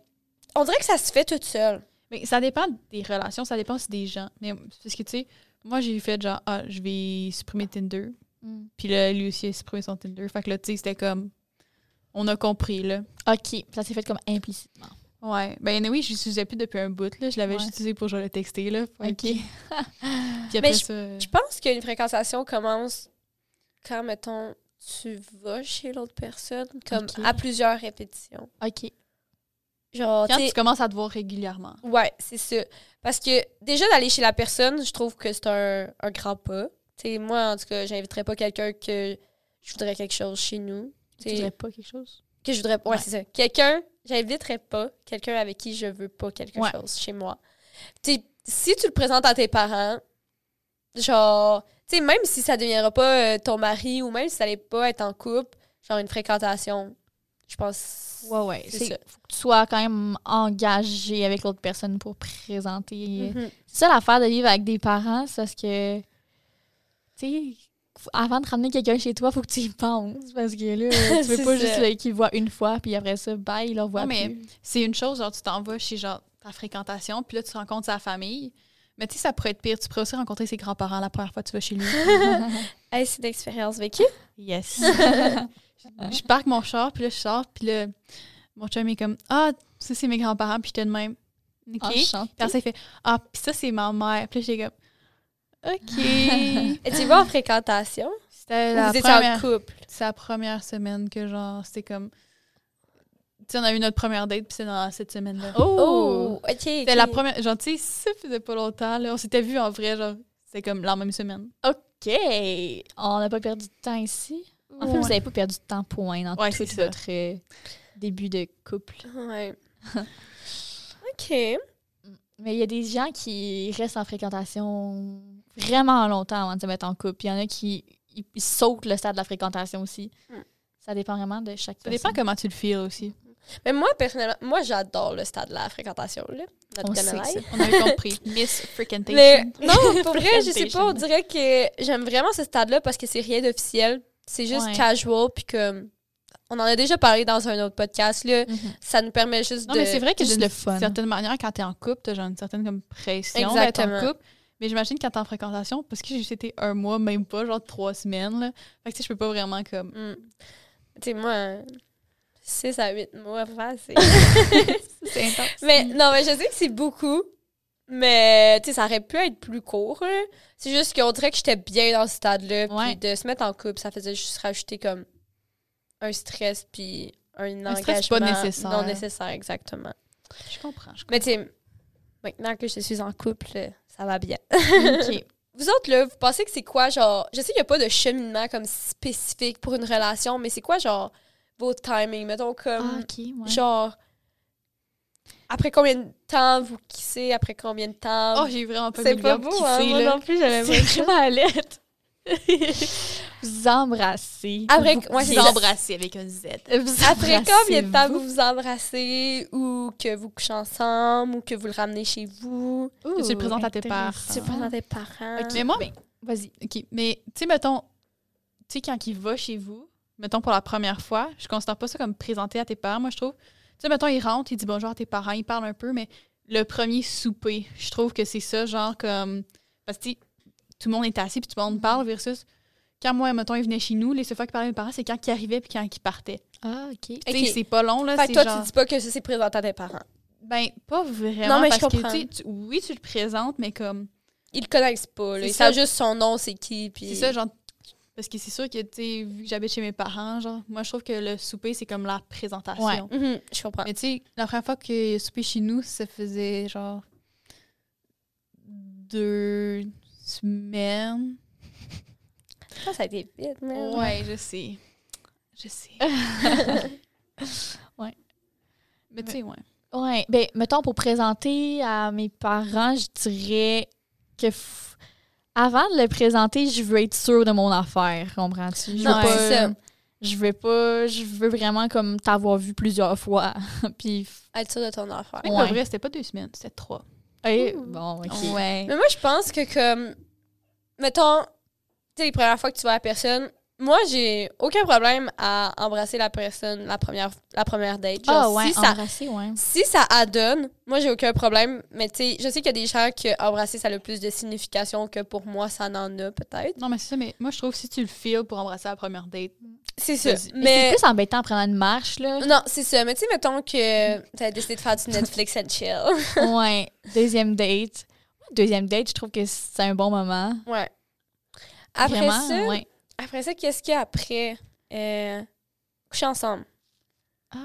on dirait que ça se fait toute seule. Mais ça dépend des relations, ça dépend aussi des gens. Mais parce que, tu sais, moi, j'ai fait genre, ah, je vais supprimer Tinder. Mm. Puis là, lui aussi a supprimé son Tinder. Fait que là, tu sais, c'était comme. On a compris, là. OK. Ça s'est fait comme implicitement. Ouais. Ben, oui, je l'utilisais plus depuis un bout, là. Je l'avais Ouais. juste utilisé pour genre le texter, là. OK. Puis après Mais ça. Je pense qu'une fréquentation commence quand, mettons, tu vas chez l'autre personne, comme à plusieurs répétitions. OK. Genre, Quand tu commences à te voir régulièrement. Ouais, c'est ça. Parce que déjà d'aller chez la personne, je trouve que c'est un, un grand pas. T'sais, moi, en tout cas, j'inviterais pas quelqu'un que je voudrais quelque chose chez nous. Tu dirais pas quelque chose? que je voudrais. Ouais, Ouais. c'est ça. Quelqu'un, j'inviterais pas quelqu'un avec qui je veux pas quelque Ouais. chose chez moi. T'sais, si tu le présentes à tes parents, genre, tu sais, même si ça deviendra pas euh, ton mari ou même si ça allait pas être en couple, genre une fréquentation, je pense. Ouais, ouais. C'est ça. faut que tu sois quand même engagé avec l'autre personne pour présenter. Mhm. C'est ça l'affaire de vivre avec des parents, c'est parce que, tu sais, avant de ramener quelqu'un chez toi, faut que tu y penses. Parce que là, tu veux pas ça. juste le voient une fois, puis après ça, bye, ils le voient Non, mais- plus. C'est une chose, genre, tu t'en vas chez genre ta fréquentation, puis là, tu rencontres sa famille. Mais tu sais, ça pourrait être pire. Tu pourrais aussi rencontrer ses grands-parents la première fois que tu vas chez lui. Hey, c'est une expérience vécue. yes. je parque mon char, puis là, je sors, puis là, mon chum est comme Ah, ça, c'est mes grands-parents, puis j'étais de même. OK. Puis après, ça, il fait Ah, puis ça, c'est ma mère. Puis là, j'étais comme OK. Et tu vas en fréquentation? C'était la vous étiez en première, couple? c'est la première semaine que, genre, c'était comme. Tu sais, on a eu notre première date, puis c'est dans cette semaine-là. Oh! ok. C'était la première. Genre, tu sais, ça faisait pas longtemps, là. On s'était vu en vrai, genre, c'était comme la même semaine. OK! On n'a pas perdu de temps ici. En fait, vous n'avez pas perdu de temps, point, dans Ouais, tout votre euh, début de couple. Ouais. ok. Mais il y a des gens qui restent en fréquentation vraiment longtemps avant de se mettre en couple. Il y en a qui ils, ils sautent le stade de la fréquentation aussi. Mm. Ça dépend vraiment de chaque Ça personne. dépend comment tu le feels aussi. Mais moi, personnellement, moi, j'adore le stade de la fréquentation, là. Not On sait. On avait compris. Miss Freakentation. Mais non, pour vrai, je sais pas, on dirait que j'aime vraiment ce stade-là parce que c'est rien d'officiel. C'est juste Ouais. casual, puis comme. On en a déjà parlé dans un autre podcast, là. Mhm. Ça nous permet juste Non, de. mais c'est vrai que juste d'une le fun. certaine manière, quand t'es en couple, t'as genre une certaine comme pression d'être Exactement. en couple. Mais j'imagine quand t'es en fréquentation, parce que j'ai juste été un mois, même pas, genre trois semaines, là. Fait que tu sais, je peux pas vraiment comme. Mm. Tu sais, moi, 6 à 8 mois, c'est. C'est intense. mais non, mais je sais que c'est beaucoup. Mais, tu sais, ça aurait pu être plus court, là. C'est juste qu'on dirait que j'étais bien dans ce stade-là. Ouais. Puis de se mettre en couple, ça faisait juste rajouter comme un stress, puis un, Un engagement stress pas nécessaire. non nécessaire, exactement. Je comprends. Je Mais tu sais, maintenant que je suis en couple, euh, ça va bien. OK. Vous autres, là, vous pensez que c'est quoi, genre... Je sais qu'il n'y a pas de cheminement comme spécifique pour une relation, mais c'est quoi, genre, vos timings? Mettons comme, Ah, OK, ouais. genre... Après combien de temps vous kissez? Après combien de temps? Oh, j'ai vraiment pas c'est pas beau, hein? Moi là. non plus, j'avais C'est vraiment à l'aide. vous embrassez. Après, Vous- ouais, Vous ça. embrasser avec un Z. vous Après combien de temps vous vous embrassez ou que vous couchez ensemble ou que vous le ramenez chez vous? Ouh, tu le présentes à tes intéressant. Tu le présentes à tes parents? Ok, Mais moi- ben, vas-y. OK. Mais, tu sais, mettons, tu sais, quand il va chez vous, mettons pour la première fois, je considère pas ça comme présenter à tes parents, moi, je trouve. Tu sais, mettons, il rentre, il dit bonjour à tes parents, il parle un peu, mais le premier souper, je trouve que c'est ça, genre, comme. Parce que, tu sais, tout le monde est assis, puis tout le monde parle, versus. Quand moi, mettons, il venait chez nous, les seules fois qu'il parlait à mes parents, c'est quand il arrivait puis quand il partait. Ah, OK. Tu Ok. sais, c'est pas long, là. Fait c'est que toi, genre... tu dis pas que ça s'est présenté à tes parents. Ben, pas vraiment. Non, mais je parce que, comprends. tu sais, tu- oui, tu le présentes, mais comme. Ils le connaissent pas, là. C'est Ils ça. savent juste son nom, c'est qui, puis... C'est ça, genre. Parce que c'est sûr que, tu sais, vu que j'habite chez mes parents, genre, moi, je trouve que le souper, c'est comme la présentation. Ouais. Mhm, je comprends. Mais tu sais, la première fois que souper chez nous, ça faisait genre deux semaines. Ça, ça a été vite, man. Ouais, je sais. Je sais. Ouais. Mais tu sais, ouais. Ouais, ben, mettons, pour présenter à mes parents, je dirais que f- avant de le présenter, je veux être sûre de mon affaire, comprends-tu? Je veux Non, pas- c'est ça. Je veux pas, je veux vraiment comme t'avoir vu plusieurs fois. Puis, Être sûr de ton affaire. Mais Ouais. pas vrai, c'était pas deux semaines, c'était trois. eh, bon, ok. Ouais. Mais moi, je pense que comme... Mettons, tu sais, les premières fois que tu vois la personne, moi, j'ai aucun problème à embrasser la personne la première, la première date. Genre, Ah ouais, si, ça, embrasser, ouais. si ça adonne, moi, j'ai aucun problème. Mais tu sais, je sais qu'il y a des gens que embrasser, ça a le plus de signification que pour moi, ça en a peut-être. Non, mais c'est ça, mais moi, je trouve que si tu le feels pour embrasser la première date, C'est ça. Mais. c'est plus embêtant en prenant une marche, là. Non, c'est ça. Mais tu sais, mettons que tu as décidé de faire du Netflix and chill. ouais. Deuxième date. Deuxième date, je trouve que c'est un bon moment. Ouais. Après Vraiment, ça, ouais. Après ça, qu'est-ce qu'il y a après? Euh, coucher ensemble. Ah.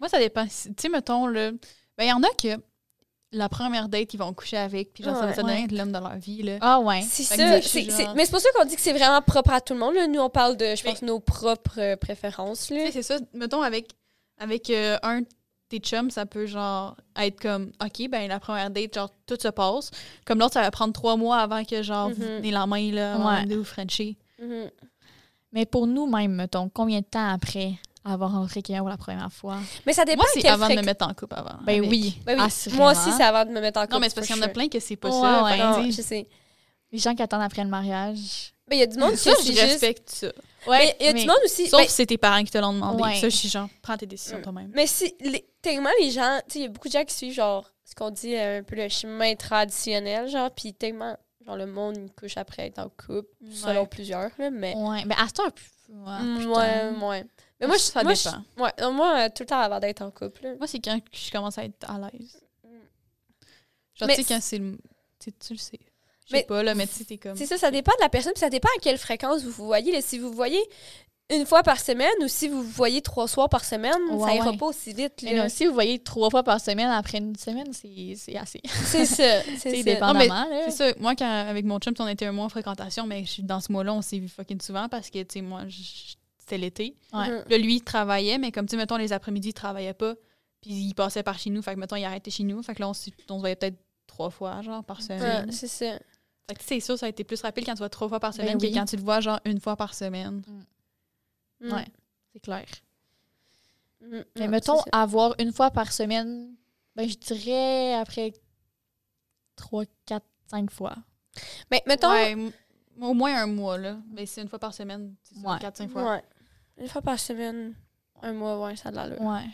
moi, ça dépend. Tu sais, mettons, là, ben, il y en a que la première date, ils vont coucher avec, puis genre, ça va Ouais. ça l'homme de leur vie, là. Ah ouais. C'est ça. c'est- genre- Mais c'est pour ça qu'on dit que c'est vraiment propre à tout le monde. là. Nous, on parle de, je Mais- pense, nos propres euh, préférences. Là. C'est ça. Mettons, avec, avec euh, un tes chums, ça peut genre être comme, OK, ben la première date, genre, tout se passe. Comme l'autre, ça va prendre trois mois avant que, genre, vous Mhm. tenez la main, là, Ouais. vous Frencher. Mhm. Mais pour nous-mêmes, mettons, combien de temps après avoir rencontré quelqu'un pour la première fois? Mais ça dépend Moi, c'est avant de me mettre en couple avant. Ben avec. oui. Ben oui. Moi aussi, c'est avant de me mettre en couple. Non, mais c'est parce qu'il y en a plein que c'est pas Ouais, ça. ouais. Que, Non, je sais. Les gens qui attendent après le mariage. Mais il y a du monde qui je juste- respecte ça. Mais il y a mais- du monde aussi. Sauf si c'est tes parents qui te l'ont demandé. Ouais. Ça, je suis genre, prends tes décisions Mm. toi-même. Mais si, les, tellement les gens, tu sais, il y a beaucoup de gens qui suivent, genre, ce qu'on dit euh, un peu le chemin traditionnel, genre, puis tellement, genre, le monde, couche après être en couple, selon Ouais. plusieurs, là, mais. Ouais. Mais à. Ouais, Mm, plus ouais, ouais. Mais moi, je- ça moi, dépend. je- ouais, non, moi, euh, tout le temps avant d'être en couple, là. Moi, c'est quand je commence à être à l'aise. Mm. Genre, tu sais, quand c'est le. Tu le sais. Je sais pas, là, mais tu sais, t'es comme. C'est ça, ça dépend de la personne, puis ça dépend à quelle fréquence vous vous voyez. là. Si vous vous voyez une fois par semaine ou si vous vous voyez trois soirs par semaine, Ouais, ça ira ouais. pas aussi vite. Mais là. non, si vous voyez trois fois par semaine après une semaine, c'est assez. C'est ça. C'est dépendamment. là. C'est ça. Moi, quand, avec mon chum, on était un mois en fréquentation, mais je- dans ce mois-là, on s'est vu fucking souvent parce que, tu sais, moi, c'était l'été. Ouais. Mhm. Là, lui, il travaillait, mais comme, tu sais, mettons, les après-midi, il travaillait pas. Puis il passait par chez nous. Fait que, mettons, il arrêtait chez nous. Fait que là, on, se voyait peut-être trois fois, genre, par Ouais, semaine. c'est ça. Fait que, tu sais, c'est sûr, ça a été plus rapide quand tu vois trois fois par Ben semaine oui. que quand tu le vois, genre, une fois par semaine. Mm. Ouais. C'est clair. Mm. Mais Ouais, mettons, avoir une fois par semaine, ben je dirais après trois, quatre, cinq fois. Mais mettons, Ouais, m- au moins un mois, là. Mais c'est une fois par semaine. C'est ça, Ouais. quatre, cinq fois. ouais. une fois par semaine, un mois, ouais, ça a de l'allure. Ouais.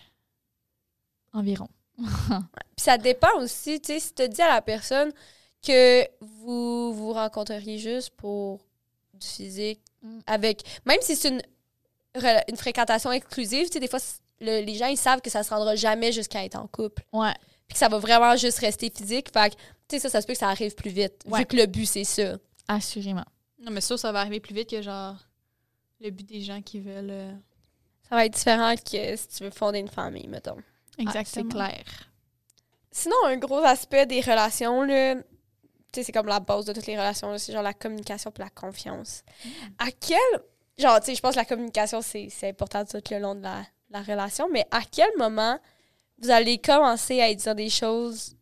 Environ. Puis ça dépend aussi, tu sais, si tu dis à la personne que vous vous rencontreriez juste pour du physique, Mm. avec. Même si c'est une, une fréquentation exclusive, tu sais, des fois, le- les gens, ils savent que ça se rendra jamais jusqu'à être en couple. Ouais. Puis que ça va vraiment juste rester physique. Fait que, tu sais, ça, ça se peut que ça arrive plus vite, Ouais. vu que le but, c'est ça. Assurément. Non, mais ça, ça va arriver plus vite que, genre, le but des gens qui veulent. euh, Ça va être différent que si tu veux fonder une famille, mettons. Ah, c'est clair. Sinon, un gros aspect des relations, là, c'est comme la base de toutes les relations, c'est genre la communication et la confiance. À quel. Genre, tu sais, je pense que la communication, c'est c'est important tout le long de la, la relation, mais à quel moment vous allez commencer à dire des choses,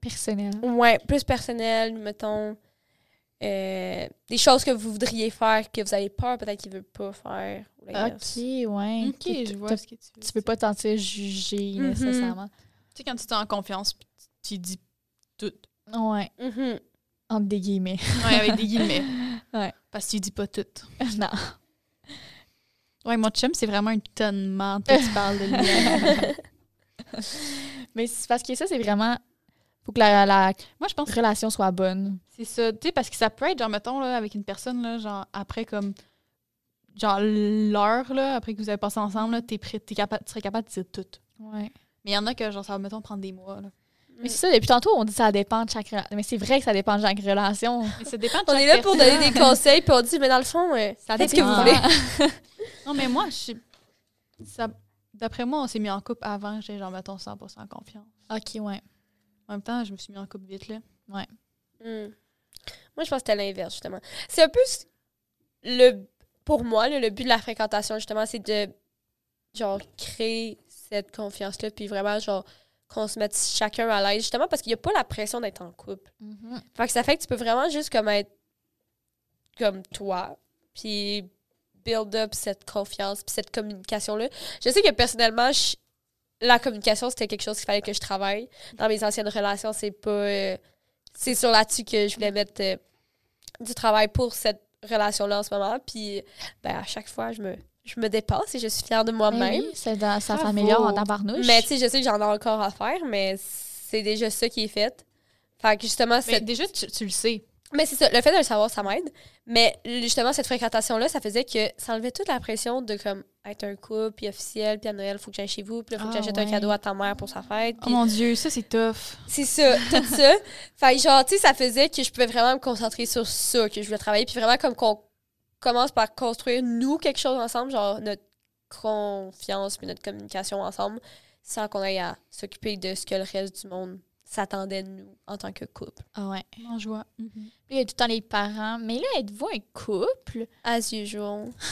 Personnel. ouais, plus personnelles, mettons, euh, des choses que vous voudriez faire, que vous avez peur peut-être qu'ils ne veulent pas faire. Ok, ouais. Ok, Tu- je vois ce que tu veux. Tu peux pas t'en jugé Mhm. nécessairement. Tu sais, quand tu es en confiance, puis tu dis tout. Ouais. Mhm. Entre des guillemets. Ouais, avec des guillemets. Ouais. Parce que tu dis pas tout. non. Ouais, mon chum, c'est vraiment un tonnement. Toi, tu parles de lui. Mais c'est parce que ça, c'est vraiment. Faut que la, la Moi, je pense que relation soit bonne. c'est ça. Tu sais, parce que ça peut être, genre, mettons, là, avec une personne, là, genre, après, comme. Genre, l'heure, là, après que vous avez passé ensemble, là, t'es prêt, t'es capa- tu serais capable de dire tout. Ouais. Mais il y en a que, genre, ça va, mettons, prendre des mois, là. Mais c'est ça, depuis tantôt, on dit que ça dépend de chaque relation. Mais c'est vrai que ça dépend de chaque relation. Mais ça dépend de On chaque est là pour personne. donner des conseils, puis on dit, mais dans le fond, euh, Ça faites ce que dépend. vous voulez. Non, mais moi, je sais- ça- D'après moi, on s'est mis en couple avant, j'ai genre, mettons, 100% confiance. Ok, ouais. En même temps, je me suis mis en couple vite, là. Hmm. Moi, je pense que c'était l'inverse, justement. C'est un peu le. Pour moi, le but de la fréquentation, justement, c'est de genre créer cette confiance-là, puis vraiment, genre, qu'on se mette chacun à l'aise, justement, parce qu'il n'y a pas la pression d'être en couple. Mhm. Fait que ça fait que tu peux vraiment juste comme être comme toi, puis build up cette confiance, puis cette communication-là. Je sais que personnellement, je- la communication, c'était quelque chose qu'il fallait que je travaille. Dans mes anciennes relations, c'est pas. euh, c'est sur là-dessus que je voulais mettre euh, du travail pour cette relation-là en ce moment. Puis, ben, à chaque fois, je me, je me dépasse et je suis fière de Ben moi-même. oui, c'est dans- ça s'améliore en tabarnouche. Mais tu sais, je sais que j'en ai encore à faire, mais c'est déjà ça qui est fait. Fait que justement, Mais cette- déjà, tu, tu le sais. mais c'est ça, le fait de le savoir, ça m'aide. Mais justement, cette fréquentation-là, ça faisait que ça enlevait toute la pression de comme être un couple, puis officiel, puis à Noël, faut que j'aille chez vous, puis là, faut que Ah, j'achète un cadeau à ta mère pour sa fête. Oh mon Dieu, ça, c'est tough. c'est ça, tout ça. Fait que genre, tu sais, ça faisait que je pouvais vraiment me concentrer sur ça, que je voulais travailler, puis vraiment comme qu'on commence par construire, nous, quelque chose ensemble, genre notre confiance puis notre communication ensemble, sans qu'on aille à s'occuper de ce que le reste du monde s'attendait de nous en tant que couple. Ah ouais. En joie. Puis il y a tout le temps les parents. Mais là, êtes-vous un couple? As usual.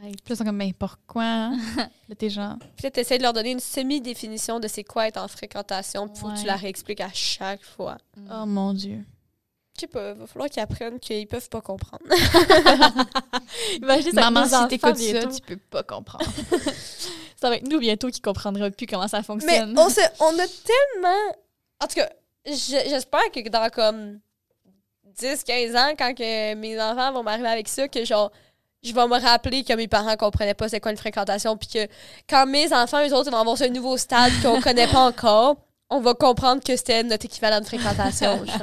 Arrête. Puis là, ils sont comme, mais pourquoi? là, t'es genre. Puis là, t'essaies de leur donner une semi-définition de c'est quoi être en fréquentation, puis faut que tu Ouais. la réexpliques à chaque fois. Oh mon Dieu. Je sais pas, va falloir qu'ils apprennent qu'ils peuvent pas comprendre. Imagine, Maman, si t'écoutes ça, tu peux pas comprendre. Ça va être nous bientôt qui comprendra plus comment ça Mais fonctionne. on, se, on a tellement. En tout cas, je- j'espère que dans comme 10-15 ans, quand que mes enfants vont m'arriver avec ça, que genre, je vais me rappeler que mes parents comprenaient pas c'est quoi une fréquentation, puis que quand mes enfants, eux autres, vont avoir ce nouveau stade qu'on connaît pas encore, on va comprendre que c'était notre équivalent de fréquentation.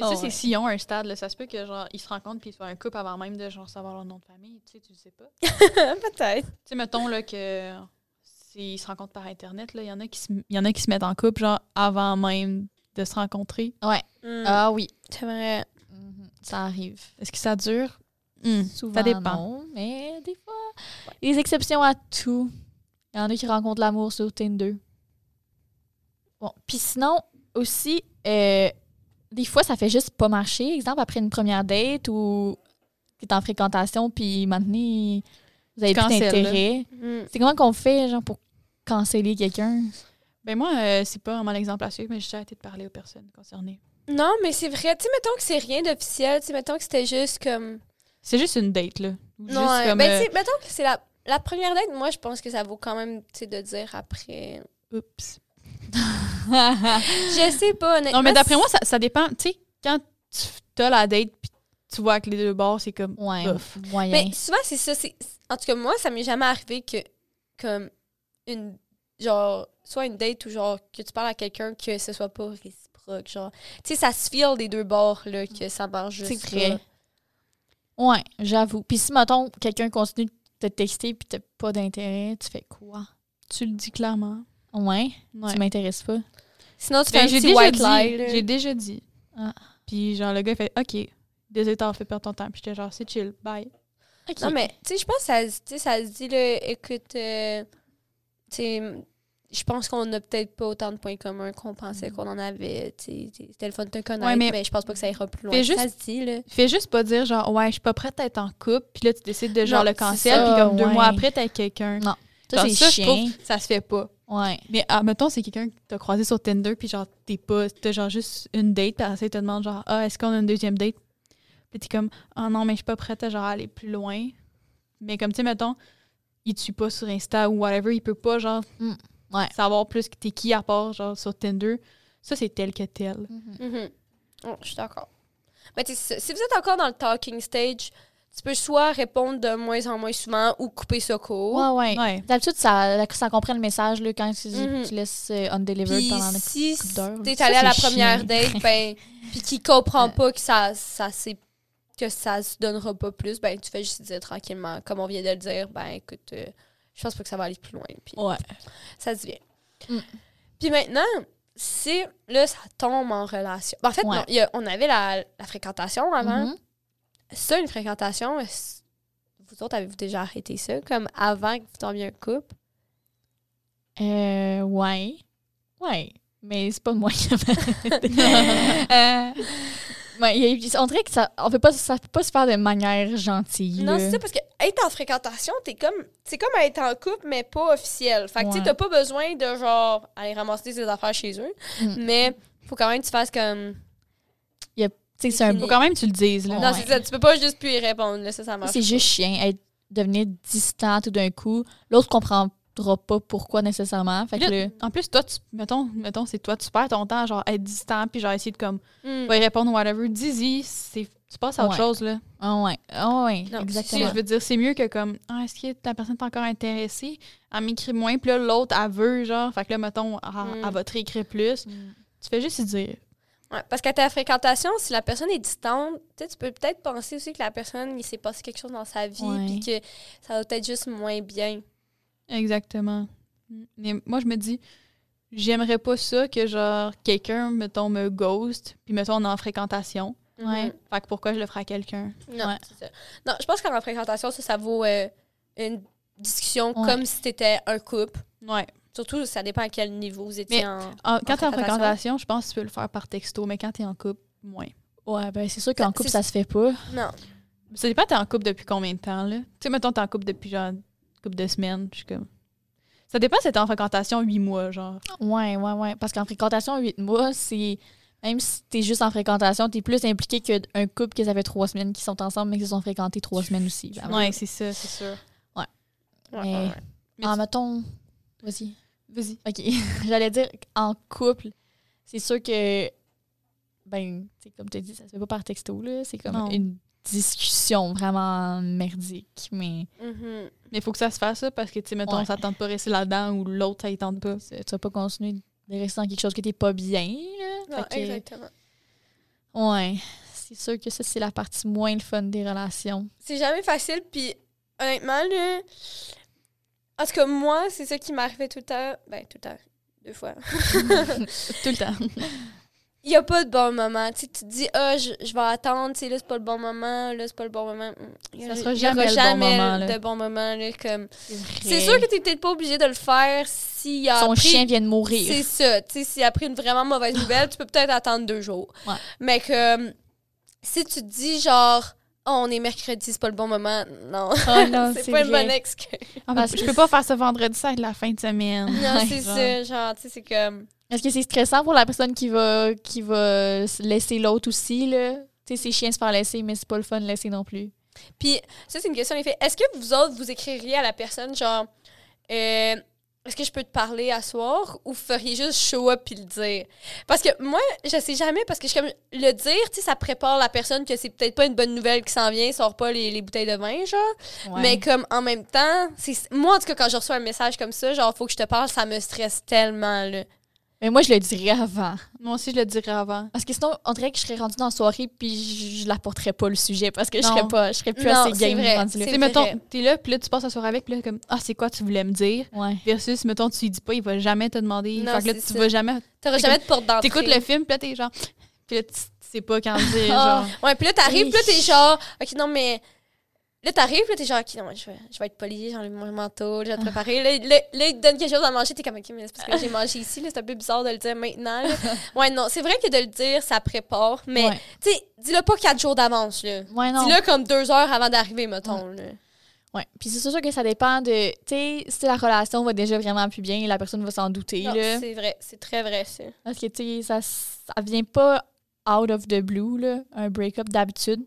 Oh, ça, ouais. c'est s'ils ont un stade, là, ça se peut que genre ils se rencontrent puis ils soient un couple avant même de genre savoir leur nom de famille. Tu sais, tu le sais pas. tu Peut-être. sais, mettons là que s'ils se rencontrent par internet, là, il y en a qui se y en a qui se mettent en couple genre avant même de se rencontrer. Mm, Ah oui. c'est vrai. Mhm. Ça arrive. Est-ce que ça dure? Hmm, Souvent, ça dépend. non, mais des fois, des exceptions à tout. Il y en a qui rencontrent l'amour sur Tinder. Bon, puis sinon, aussi, euh, des fois, ça fait juste pas marcher. Exemple, après une première date ou tu es en fréquentation, puis maintenant, vous avez plus Cancel, d'intérêt. Mm. C'est comment qu'on fait, genre, pour canceller quelqu'un? Ben moi, euh, c'est pas vraiment l'exemple à suivre, mais j'ai arrêté de parler aux personnes concernées. Non, mais c'est vrai. Tu sais, mettons que c'est rien d'officiel. Tu sais, mettons que c'était juste comme. C'est juste une date, là. Juste Non, ouais. comme, ben, euh, tu sais, mettons que c'est la, la première date, moi, je pense que ça vaut quand même, tu sais, de dire après. oups. Je sais pas, honnêtement. Non, mais d'après moi, ça, ça dépend. Tu sais, quand tu as la date puis tu vois que les deux bords, c'est comme. Ouais, moyen. Mais souvent, c'est ça. c'est- En tout cas, moi, ça m'est jamais arrivé que, comme, une. Genre, soit une date ou genre, que tu parles à quelqu'un que ce soit pas réciproque. Genre, tu sais, ça se file des deux bords, là, que ça marche juste. C'est vrai. Ouais, j'avoue. Puis si, mettons, quelqu'un continue de te texter puis t'as pas d'intérêt, tu fais quoi? Tu le dis clairement. Ouais, Ouais. tu m'intéresses pas. Sinon, tu fais Ben, un petit white lie. J'ai déjà dit. Ah. Puis genre, le gars, il fait OK, désolé, t'as fait perdre ton temps. Puis j'étais genre, c'est chill, bye. Non, mais, tu sais, je pense que ça, ça se dit, là, écoute, euh, tu sais, je pense qu'on n'a peut-être pas autant de points communs qu'on pensait qu'on en avait. C'était le fun de te connaître, Ouais, mais- mais, je pense pas que ça ira plus loin. Fais juste- Ça se dit, là. Fais juste pas dire genre, ouais, je suis pas prête à être en couple. Puis là, tu décides de genre Non, le cancel. Puis comme deux mois après, t'es avec quelqu'un. Non. Ça, Genre, c'est ça, je trouve, ça se fait pas. Ouais. Mais ah, mettons, c'est quelqu'un que t'as croisé sur Tinder, puis genre, t'es pas, t'as genre juste une date, puis après, ça, il te demande genre, ah, est-ce qu'on a une deuxième date? Puis t'es comme, ah non, mais je suis pas prête à genre aller plus loin. Mais comme, tu sais, mettons, il te suit pas sur Insta ou whatever, il peut pas genre Mm. Ouais. savoir plus que t'es qui à part genre sur Tinder. Ça, c'est tel que tel. Mhm. Oh, je suis d'accord. Mais tu sais, si vous êtes encore dans le talking stage, tu peux soit répondre de moins en moins souvent ou couper ça court. Ouais, ouais. Ouais. D'habitude, ça, ça comprend le message là, quand tu, Mhm. tu laisses euh, undelivered Puis pendant une si couple d'heures. t'es allé à la première chiant. date, ben, puis qu'il comprend pas que ça, ça c'est que ça se donnera pas plus, ben tu fais juste dire tranquillement, comme on vient de le dire, ben écoute, euh, je pense pas que ça va aller plus loin. Puis Ouais. ça se vient. Mm. Puis maintenant, si là ça tombe en relation. Ben, en fait, Ouais. non, il y a- on avait la, la fréquentation avant. Mhm. Ça, une fréquentation, vous autres, avez-vous déjà arrêté ça, comme avant que vous tombiez un couple? Euh, ouais. Ouais. Mais c'est pas moi qui l'avais euh, ouais, On dirait que ça on peut pas, ça peut pas se faire de manière gentille. Non, c'est ça, parce que être en fréquentation, t'es comme. C'est comme être en couple, mais pas officiel. Fait que tu t'as pas besoin de genre aller ramasser ses affaires chez eux. Mm. Mais faut quand même que tu fasses comme. Tu sais, c'est un. Faut quand même que tu le dises, là. Ouais. Non, c'est ça, tu peux pas juste plus y répondre, là, ça, ça marche. C'est juste chien, être, devenir distant tout d'un coup. L'autre comprend pas pourquoi nécessairement. Fait que Là, là, En plus, toi, tu, mettons, mettons c'est toi, tu perds ton temps, genre, être distant, puis genre, essayer de, comme, Mm. pas y répondre, whatever. Dis-y, c'est- tu passes à autre Ouais. chose, là. ah ouais, ah ouais, Non, Tu sais, exactement. je veux dire, c'est mieux que comme, ah, est-ce que la personne est encore intéressée? Elle m'écrit moins, puis là, l'autre, elle veut, genre. Fait que là, mettons, elle, Mm. elle va te réécrire plus. Mm. Tu fais juste y dire. Ouais, parce qu'à ta fréquentation, si la personne est distante, tu peux peut-être penser aussi que la personne, il s'est passé quelque chose dans sa vie, Ouais. puis que ça va peut-être juste moins bien. Exactement. Mais moi, je me dis, j'aimerais pas ça que, genre, quelqu'un, mettons, me ghost, puis mettons, on est en fréquentation. Ouais. Mhm. Fait que pourquoi je le ferais à quelqu'un? Non, Ouais. c'est ça. Non, je pense qu'en fréquentation, ça, ça vaut euh, une discussion Ouais. comme si t'étais un couple. Ouais. Surtout, ça dépend à quel niveau vous étiez Mais- en... En- quand t'es en fréquentation? je pense que tu peux le faire par texto, mais quand t'es en couple, moins. Ouais, ben c'est sûr qu'en couple, ça se fait pas. Non. Ça dépend, t'es en couple depuis combien de temps, là? Tu sais, mettons, t'es en couple depuis, genre, une couple de semaines, je suis comme... Ça dépend si t'es en fréquentation huit mois, genre. Ouais, ouais, ouais. Parce qu'en fréquentation, 8 mois, c'est. Même si t'es juste en fréquentation, t'es plus impliqué qu'un couple que ça fait trois semaines qui sont ensemble, mais qui se sont fréquentés trois semaines aussi. Ben, Ouais, c'est ça, c'est sûr. Ouais, Mais- ouais, ouais. Mais Ah, tu- mettons. Vas-y. Vas-y. OK. J'allais dire, en couple, c'est sûr que. Ben, tu sais, comme tu as dit, ça se fait pas par texto, là. C'est comme Non. une discussion vraiment merdique. Mais Mhm. Mais il faut que ça se fasse, ça, parce que, tu sais, mettons, Ouais. ça tente pas de rester là-dedans ou l'autre, ça y tente pas. tu vas pas continuer de rester dans quelque chose que t'es pas bien, là. Non, que- exactement. Ouais. C'est sûr que ça, c'est la partie moins le fun des relations. C'est jamais facile, puis honnêtement, là... En tout cas, moi, c'est ça qui m'arrivait tout le temps. Ben, tout le temps. Deux fois. Tout le temps. Il n'y a pas de bon moment. Tu sais, tu te dis, ah, je, je vais attendre, tu sais, là, c'est pas le bon moment, là, c'est pas le bon moment. Il sera il y aura jamais le bon moment, de bon moment, là, comme... C'est sûr que t'es peut-être pas obligé de le faire s'il a Son chien vient de mourir. C'est ça. Tu sais, s'il a pris une vraiment mauvaise nouvelle, tu peux peut-être attendre deux jours. Ouais. Mais que si tu te dis, genre, oh, on est mercredi, c'est pas le bon moment, non. Ah non, c'est pas une bonne excuse. Ah, je peux pas faire ça vendredi, ça la fin de semaine. Non, c'est ça. Genre, tu sais, c'est comme. Est-ce que c'est stressant pour la personne qui va, qui va se laisser l'autre aussi, là? Tu sais, c'est chiant de se faire laisser, mais c'est pas le fun de laisser non plus. Puis, ça, c'est une question, en effet. Est-ce que vous autres, vous écririez à la personne, genre, euh, est-ce que je peux te parler à soir ou feriez juste show up puis le dire? Parce que moi, je sais jamais, parce que je comme, le dire, tu sais, ça prépare la personne que c'est peut-être pas une bonne nouvelle qui s'en vient, sort pas les, les bouteilles de vin, genre. Mais comme, en même temps, c'est moi, en tout cas, quand je reçois un message comme ça, genre, faut que je te parle, ça me stresse tellement, là. Mais moi, je le dirais avant. Moi aussi, je le dirais avant. Parce que sinon, on dirait que je serais rendue dans la soirée puis je, je l'apporterais pas le sujet parce que je serais pas, je serais plus Non, assez c'est game vrai. rendue là. Tu sais, mettons, t'es là, puis là, tu passes la soirée avec, puis là, comme, ah, c'est quoi tu voulais me dire? Ouais. Versus, mettons, tu lui dis pas, il va jamais te demander. Non, fait que là, tu ça. vas jamais. T'auras jamais de porte d'entrée. T'écoutes le film, puis là, t'es genre. Puis là, tu sais pas quand dire, Ah. genre. Ouais, puis là, t'arrives, puis là, t'es genre, OK, non, mais. Là, t'arrives, là, t'es genre, OK, non, je vais, je vais être poli, j'enlève mon manteau, je vais te préparer. Là, là, là, il te donne quelque chose à manger, t'es comme, OK, mais c'est parce que j'ai mangé ici, là, c'est un peu bizarre de le dire maintenant. là. Ouais, non, c'est vrai que de le dire, ça prépare, mais, Ouais. tu sais, dis-le pas quatre jours d'avance, là. Ouais, non. Dis-le comme deux heures avant d'arriver, mettons, là. Ouais. Puis c'est sûr que ça dépend de. Tu sais, si la relation va déjà vraiment plus bien, la personne va s'en douter, Non, là. C'est vrai, c'est très vrai, ça. Parce que, tu sais, ça, ça vient pas out of the blue, là, un break-up d'habitude.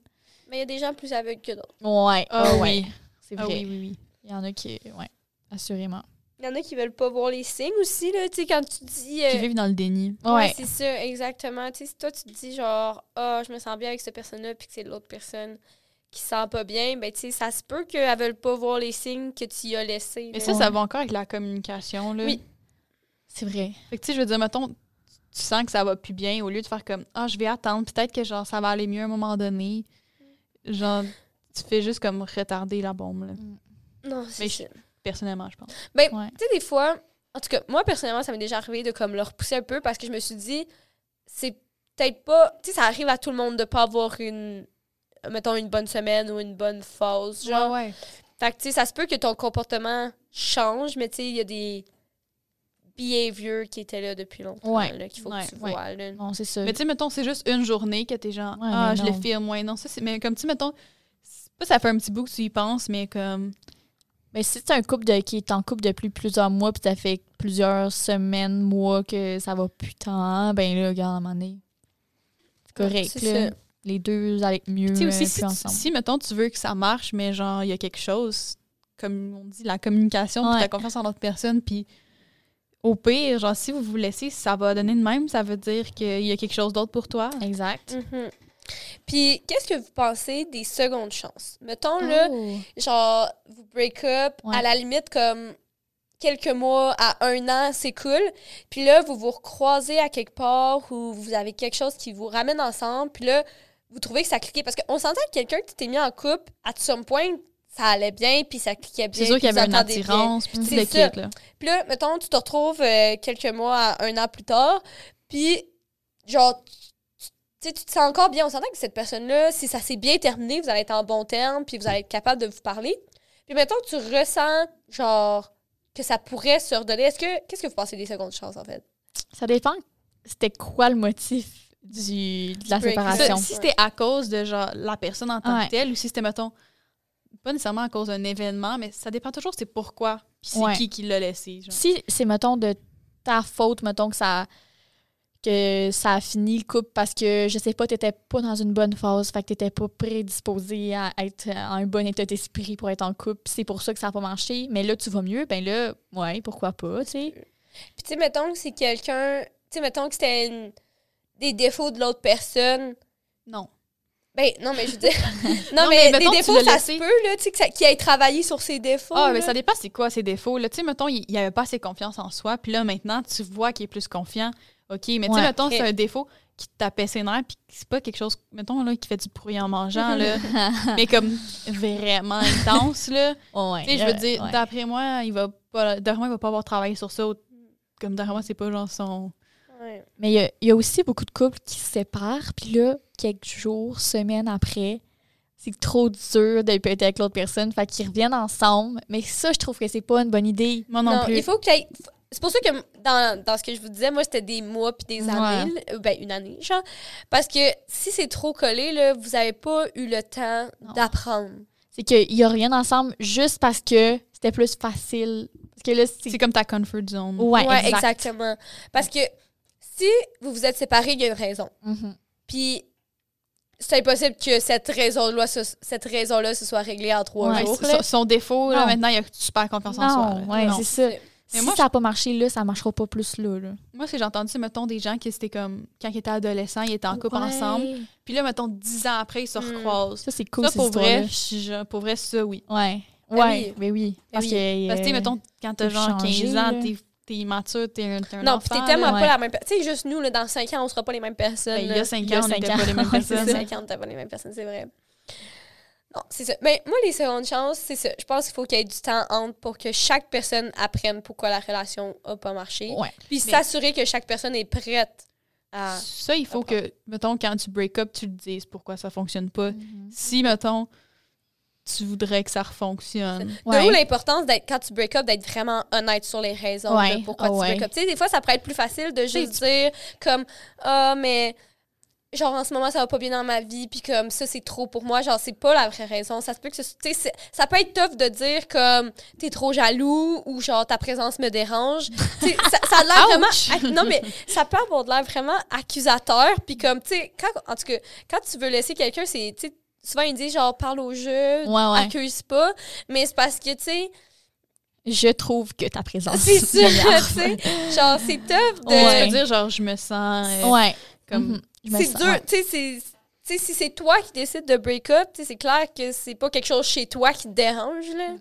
Mais il y a des gens plus aveugles que d'autres. Ouais. Ah oui. ouais. C'est Ah vrai. oui, oui, oui. Il y en a qui. Ouais. Assurément. Il y en a qui veulent pas voir les signes aussi, là, tu sais, quand tu dis... euh, Qui vivent dans le déni. Ouais, Ouais. c'est ça, exactement. Tu sais, si toi, tu te dis genre, ah, je me sens bien avec cette personne-là, puis que c'est l'autre personne qui se sent pas bien, ben, tu sais, ça se peut qu'elle veuille pas voir les signes que tu y as laissés. Mais là. ça, ça va encore avec la communication, là. Oui. C'est vrai. Fait que, tu sais, je veux dire, mettons, tu sens que ça va plus bien, au lieu de faire comme, ah, je vais attendre, peut-être que, genre, ça va aller mieux à un moment donné. Genre, tu fais juste comme retarder la bombe, là. Non, c'est ça. Personnellement, je pense. Ben, Ouais. tu sais, des fois, en tout cas, moi, personnellement, ça m'est déjà arrivé de comme le repousser un peu parce que je me suis dit, c'est peut-être pas. Tu sais, ça arrive à tout le monde de pas avoir une. Mettons, une bonne semaine ou une bonne phase. Genre. ouais. Fait que, tu sais, ça se peut que ton comportement change, mais tu sais, il y a des behaviors qui étaient là depuis longtemps, Ouais. là, qu'il faut Ouais, que tu ouais. vois, là. Non, c'est ça. Mais tu sais, mettons, c'est juste une journée que t'es genre, Ouais, ah, je le non. filme, ouais, non, ça, c'est. Mais comme, tu sais, mettons, c'est pas ça fait un petit bout que tu y penses, mais comme. Mais si c'est un couple de, qui est en couple depuis plusieurs mois, puis ça fait plusieurs semaines, mois que ça va plus tant, ben là, regarde, à un moment donné, c'est correct, c'est là. ça. Les deux allaient mieux Tu sais euh, aussi, plus si, ensemble. si, mettons, tu veux que ça marche, mais genre, il y a quelque chose, comme on dit, la communication, puis Ouais. ta confiance en l'autre personne, puis au pire, genre, si vous vous laissez, ça va donner de même, ça veut dire qu'il y a quelque chose d'autre pour toi. Exact. Mhm. Puis, qu'est-ce que vous pensez des secondes chances? Mettons, là, Oh. genre, vous break up, Ouais. à la limite, comme quelques mois à un an, c'est cool. Puis là, vous vous recroisez à quelque part ou vous avez quelque chose qui vous ramène ensemble. Puis là, vous trouvez que ça cliquait. Parce qu'on s'entend que quelqu'un qui t'es mis en couple, à some point, ça allait bien, puis ça cliquait bien. C'est sûr qu'il y avait une attirance, puis tout C'est le kit, là. Puis là, mettons, tu te retrouves euh, quelques mois à un an plus tard, puis genre, tu tu sais, tu te sens encore bien. On s'entend que cette personne-là, si ça s'est bien terminé, vous allez être en bon terme, puis vous allez être capable de vous parler. Puis mettons, tu ressens, genre, que ça pourrait se redonner. Est-ce que, qu'est-ce que vous pensez des secondes chances, en fait? Ça dépend. C'était quoi le motif du, de la Break. séparation? Si c'était à cause de genre la personne en tant Ouais. que telle, ou si c'était, mettons, pas nécessairement à cause d'un événement, mais ça dépend toujours c'est pourquoi, puis c'est Ouais. qui qui l'a laissé. Genre. Si c'est, mettons, de ta faute, mettons que ça, que ça a fini le couple parce que, je sais pas, t'étais pas dans une bonne phase, fait que t'étais pas prédisposé à être en un bon état d'esprit pour être en couple, c'est pour ça que ça a pas marché, mais là, tu vas mieux, ben là, ouais, pourquoi pas, tu sais. Puis tu sais, mettons que c'est quelqu'un... Tu sais, mettons que c'était une- des défauts de l'autre personne. Non. Ben, non, mais je veux dire... non, Non, mais, mais des mettons, défauts, ça laissé. se peut, là, tu sais, qu'il ait travaillé sur ses défauts. Ah, mais ça dépend c'est quoi ses défauts. Là? Tu sais, mettons, il, il avait pas assez confiance en soi, puis là, maintenant, tu vois qu'il est plus confiant. OK, mais tu sais, Ouais. mettons, c'est un défaut qui tapait ses nerfs, puis c'est pas quelque chose, mettons, là, qui fait du bruit en mangeant, là, mais comme vraiment intense, là. ouais, Tu sais, je veux euh, dire, ouais. d'après moi, il va pas, d'après moi, il va pas avoir travaillé sur ça. Comme d'après moi, c'est pas genre son. Ouais. Mais il y a- il y, a aussi beaucoup de couples qui se séparent, puis là, quelques jours, semaines après, c'est trop dur de être avec l'autre personne, fait qu'ils reviennent ensemble. Mais ça, je trouve que c'est pas une bonne idée. Moi non, Non, plus. il faut que C'est pour ça que dans, dans ce que je vous disais, moi, c'était des mois puis des années. Ben, une année, genre. Parce que si c'est trop collé, là, vous avez pas eu le temps d'apprendre. C'est qu'ils reviennent ensemble juste parce que c'était plus facile. Parce que là, c'est. C'est comme ta comfort zone. Ouais, Ouais, exact. exactement. Parce que si vous vous êtes séparés, il y a une raison. Mhm. Puis c'est impossible que cette raison-là se, cette raison-là se soit réglée en trois Ouais, jours. Son, là. son défaut, là, maintenant, il a super confiance en soi. Non, là. ouais, Non. c'est ça. Mais si moi, ça n'a pas marché là, ça marchera pas plus là. là. Moi, c'est j'ai entendu, mettons, des gens qui c'était comme quand ils étaient adolescents, ils étaient en couple Ouais. ensemble. Puis là, mettons, dix ans après, ils se Mm. recroisent. Ça, c'est cool, ça, ces pour vrai, je- pour vrai, ça, oui. Ouais. Ben Ouais, oui. mais oui. Parce oui. que. Parce que, tu sais, euh, mettons, quand t'as genre 15 changer, ans, là. t'es t'es immature, t'es un, t'es un Non, enfant. puis t'es tellement là. pas la même personne. Tu sais, juste nous, là, dans 5 ans, on sera pas les mêmes personnes. Ben, il y a 5 Il y a ans, on cinq n'était ans. pas les mêmes Ouais, C'est personnes. 5 ans, t'as pas les mêmes personnes, c'est vrai. Non, c'est ça. Mais moi, les secondes chances, c'est ça. Je pense qu'il faut qu'il y ait du temps entre pour que chaque personne apprenne pourquoi la relation a pas marché. Ouais. Puis Mais- s'assurer que chaque personne est prête à. Ça, il faut que, mettons, quand tu break up, tu le dises pourquoi ça fonctionne pas. Mhm. Si, mettons, tu voudrais que ça refonctionne. De Ouais. où l'importance d'être, quand tu break up, d'être vraiment honnête sur les raisons Ouais. de pourquoi tu ouais. break up. Tu sais, des fois, ça pourrait être plus facile de juste dire comme Ah, mais genre en ce moment, ça va pas bien dans ma vie, puis comme ça, c'est trop pour moi. Genre, c'est pas la vraie raison. Ça se peut que tu sais, ça peut être tough de dire comme t'es trop jaloux ou genre ta présence me dérange. Ça, ça a l'air vraiment. Non, mais ça peut avoir de l'air vraiment accusateur, puis comme, tu sais, quand, en tout cas, quand tu veux laisser quelqu'un, c'est, tu souvent ils disent genre parle au jeu, Ouais, ouais. accuse pas, mais c'est parce que, tu sais, Je trouve que ta présence. c'est sûr, tu sais, genre, c'est tough de. Ouais. Dire, genre, je me sens euh, Ouais. comme. Mhm. Je me C'est sens- dur, ouais. tu sais, c'est. Tu sais, si c'est toi qui décides de break up, tu sais, c'est clair que c'est pas quelque chose chez toi qui te dérange, là.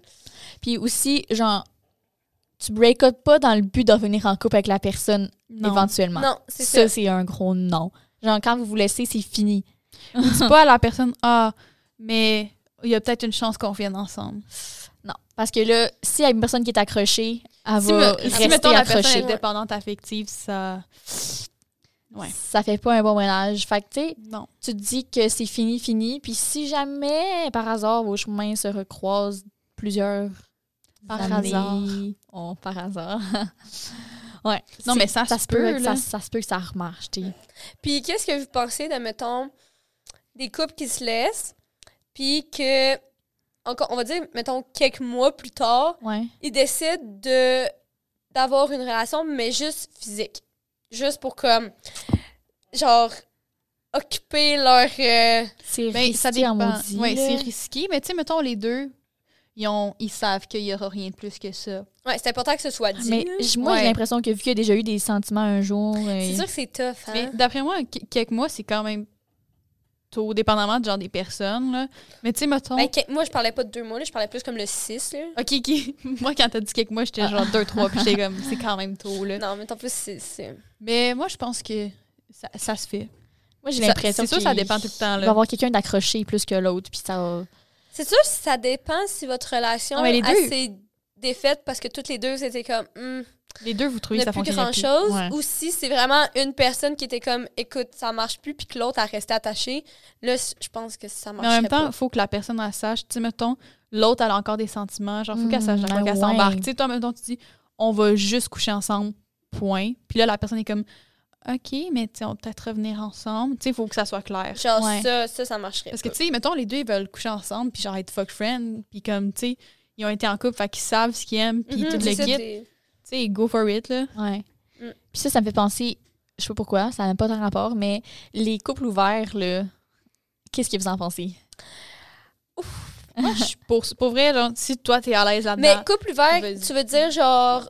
Puis aussi, genre, tu break up pas dans le but de revenir en couple avec la personne Non. éventuellement. Non, c'est ça. Ça, c'est un gros non. Genre, quand vous vous laissez, c'est fini. Dis pas à la personne, ah, mais il y a peut-être une chance qu'on revienne ensemble. Non. Parce que là, s'il y a une personne qui est accrochée, elle Si, va me- si, rester mettons, la personne accrochée. est dépendante affective, ça. Ouais. Ça fait pas un bon ménage. Fait que, tu sais, Non. tu te dis que c'est fini, fini. Puis si jamais, par hasard, vos chemins se recroisent plusieurs Par années- hasard. Oh, par hasard. ouais. Non, mais ça se peut, que là. Ça, ça se peut que ça remarche. Puis qu'est-ce que vous pensez de, mettons, des couples qui se laissent, puis que, encore, on va dire, mettons, quelques mois plus tard, Ouais. ils décident de d'avoir une relation, mais juste physique. Juste pour, comme, genre, occuper leur... euh, C'est Ben, risqué ça en maudit. C'est risqué, mais tu sais, mettons les deux, ils, ont, ils savent qu'il y aura rien de plus que ça. Ouais, c'est important que ce soit dit. Mais moi, Ouais. j'ai l'impression que vu qu'il y a déjà eu des sentiments un jour. euh, C'est sûr que c'est tough, hein? Mais d'après moi, qu- quelques mois, c'est quand même tôt, dépendamment de genre des personnes. Là. Mais tu sais, mettons. Ben, que- moi, je parlais pas de deux mois, là, je parlais plus comme le 6. Là. Ok, ok. moi, quand t'as dit quelques mois, j'étais genre deux, trois, puis j'étais comme, c'est quand même tôt. Là. Non, mais en plus, c'est. Mais moi, je pense que ça, ça se fait. Moi, j'ai l'impression C'est sûr, ça dépend tout le temps. Il va y Là. avoir quelqu'un d'accroché plus que l'autre, puis ça va- C'est sûr, ça dépend si votre relation Non, mais les deux- s'est défaite parce que toutes les deux, c'était comme. Hmm, Les deux, vous trouvez que ça plus fonctionne grand chose. Ouais. Ou si c'est vraiment une personne qui était comme, écoute, ça marche plus, puis que l'autre a resté attachée. Là, je pense que ça marche Mais en même temps, il faut que la personne elle sache. Tu sais, mettons, l'autre, elle a encore des sentiments. Genre, faut qu'elle sache Mm, qu'elle ouais. s'embarque. Tu sais, toi, mettons, tu dis, on va juste coucher ensemble, point. Puis là, la personne est comme, OK, mais tu sais, on va peut-être revenir ensemble. Tu sais, il faut que ça soit clair. Genre, Ouais. ça, ça, ça marcherait. Parce que, tu sais, mettons, les deux, ils veulent coucher ensemble, puis genre être fuck friend, puis comme, tu sais, ils ont été en couple, fait qu'ils savent ce qu'ils aiment, puis Mhm, tout c'est le ça, kit. Sais, go for it, là. Ouais. Mm. Puis ça, ça me fait penser, je sais pas pourquoi, ça n'a pas de rapport, mais les couples ouverts, là, qu'est-ce que vous en pensez? Moi, je suis pour, pour vrai, genre, si toi, t'es à l'aise Mais là-dedans, couple ouvert, tu veux dire genre.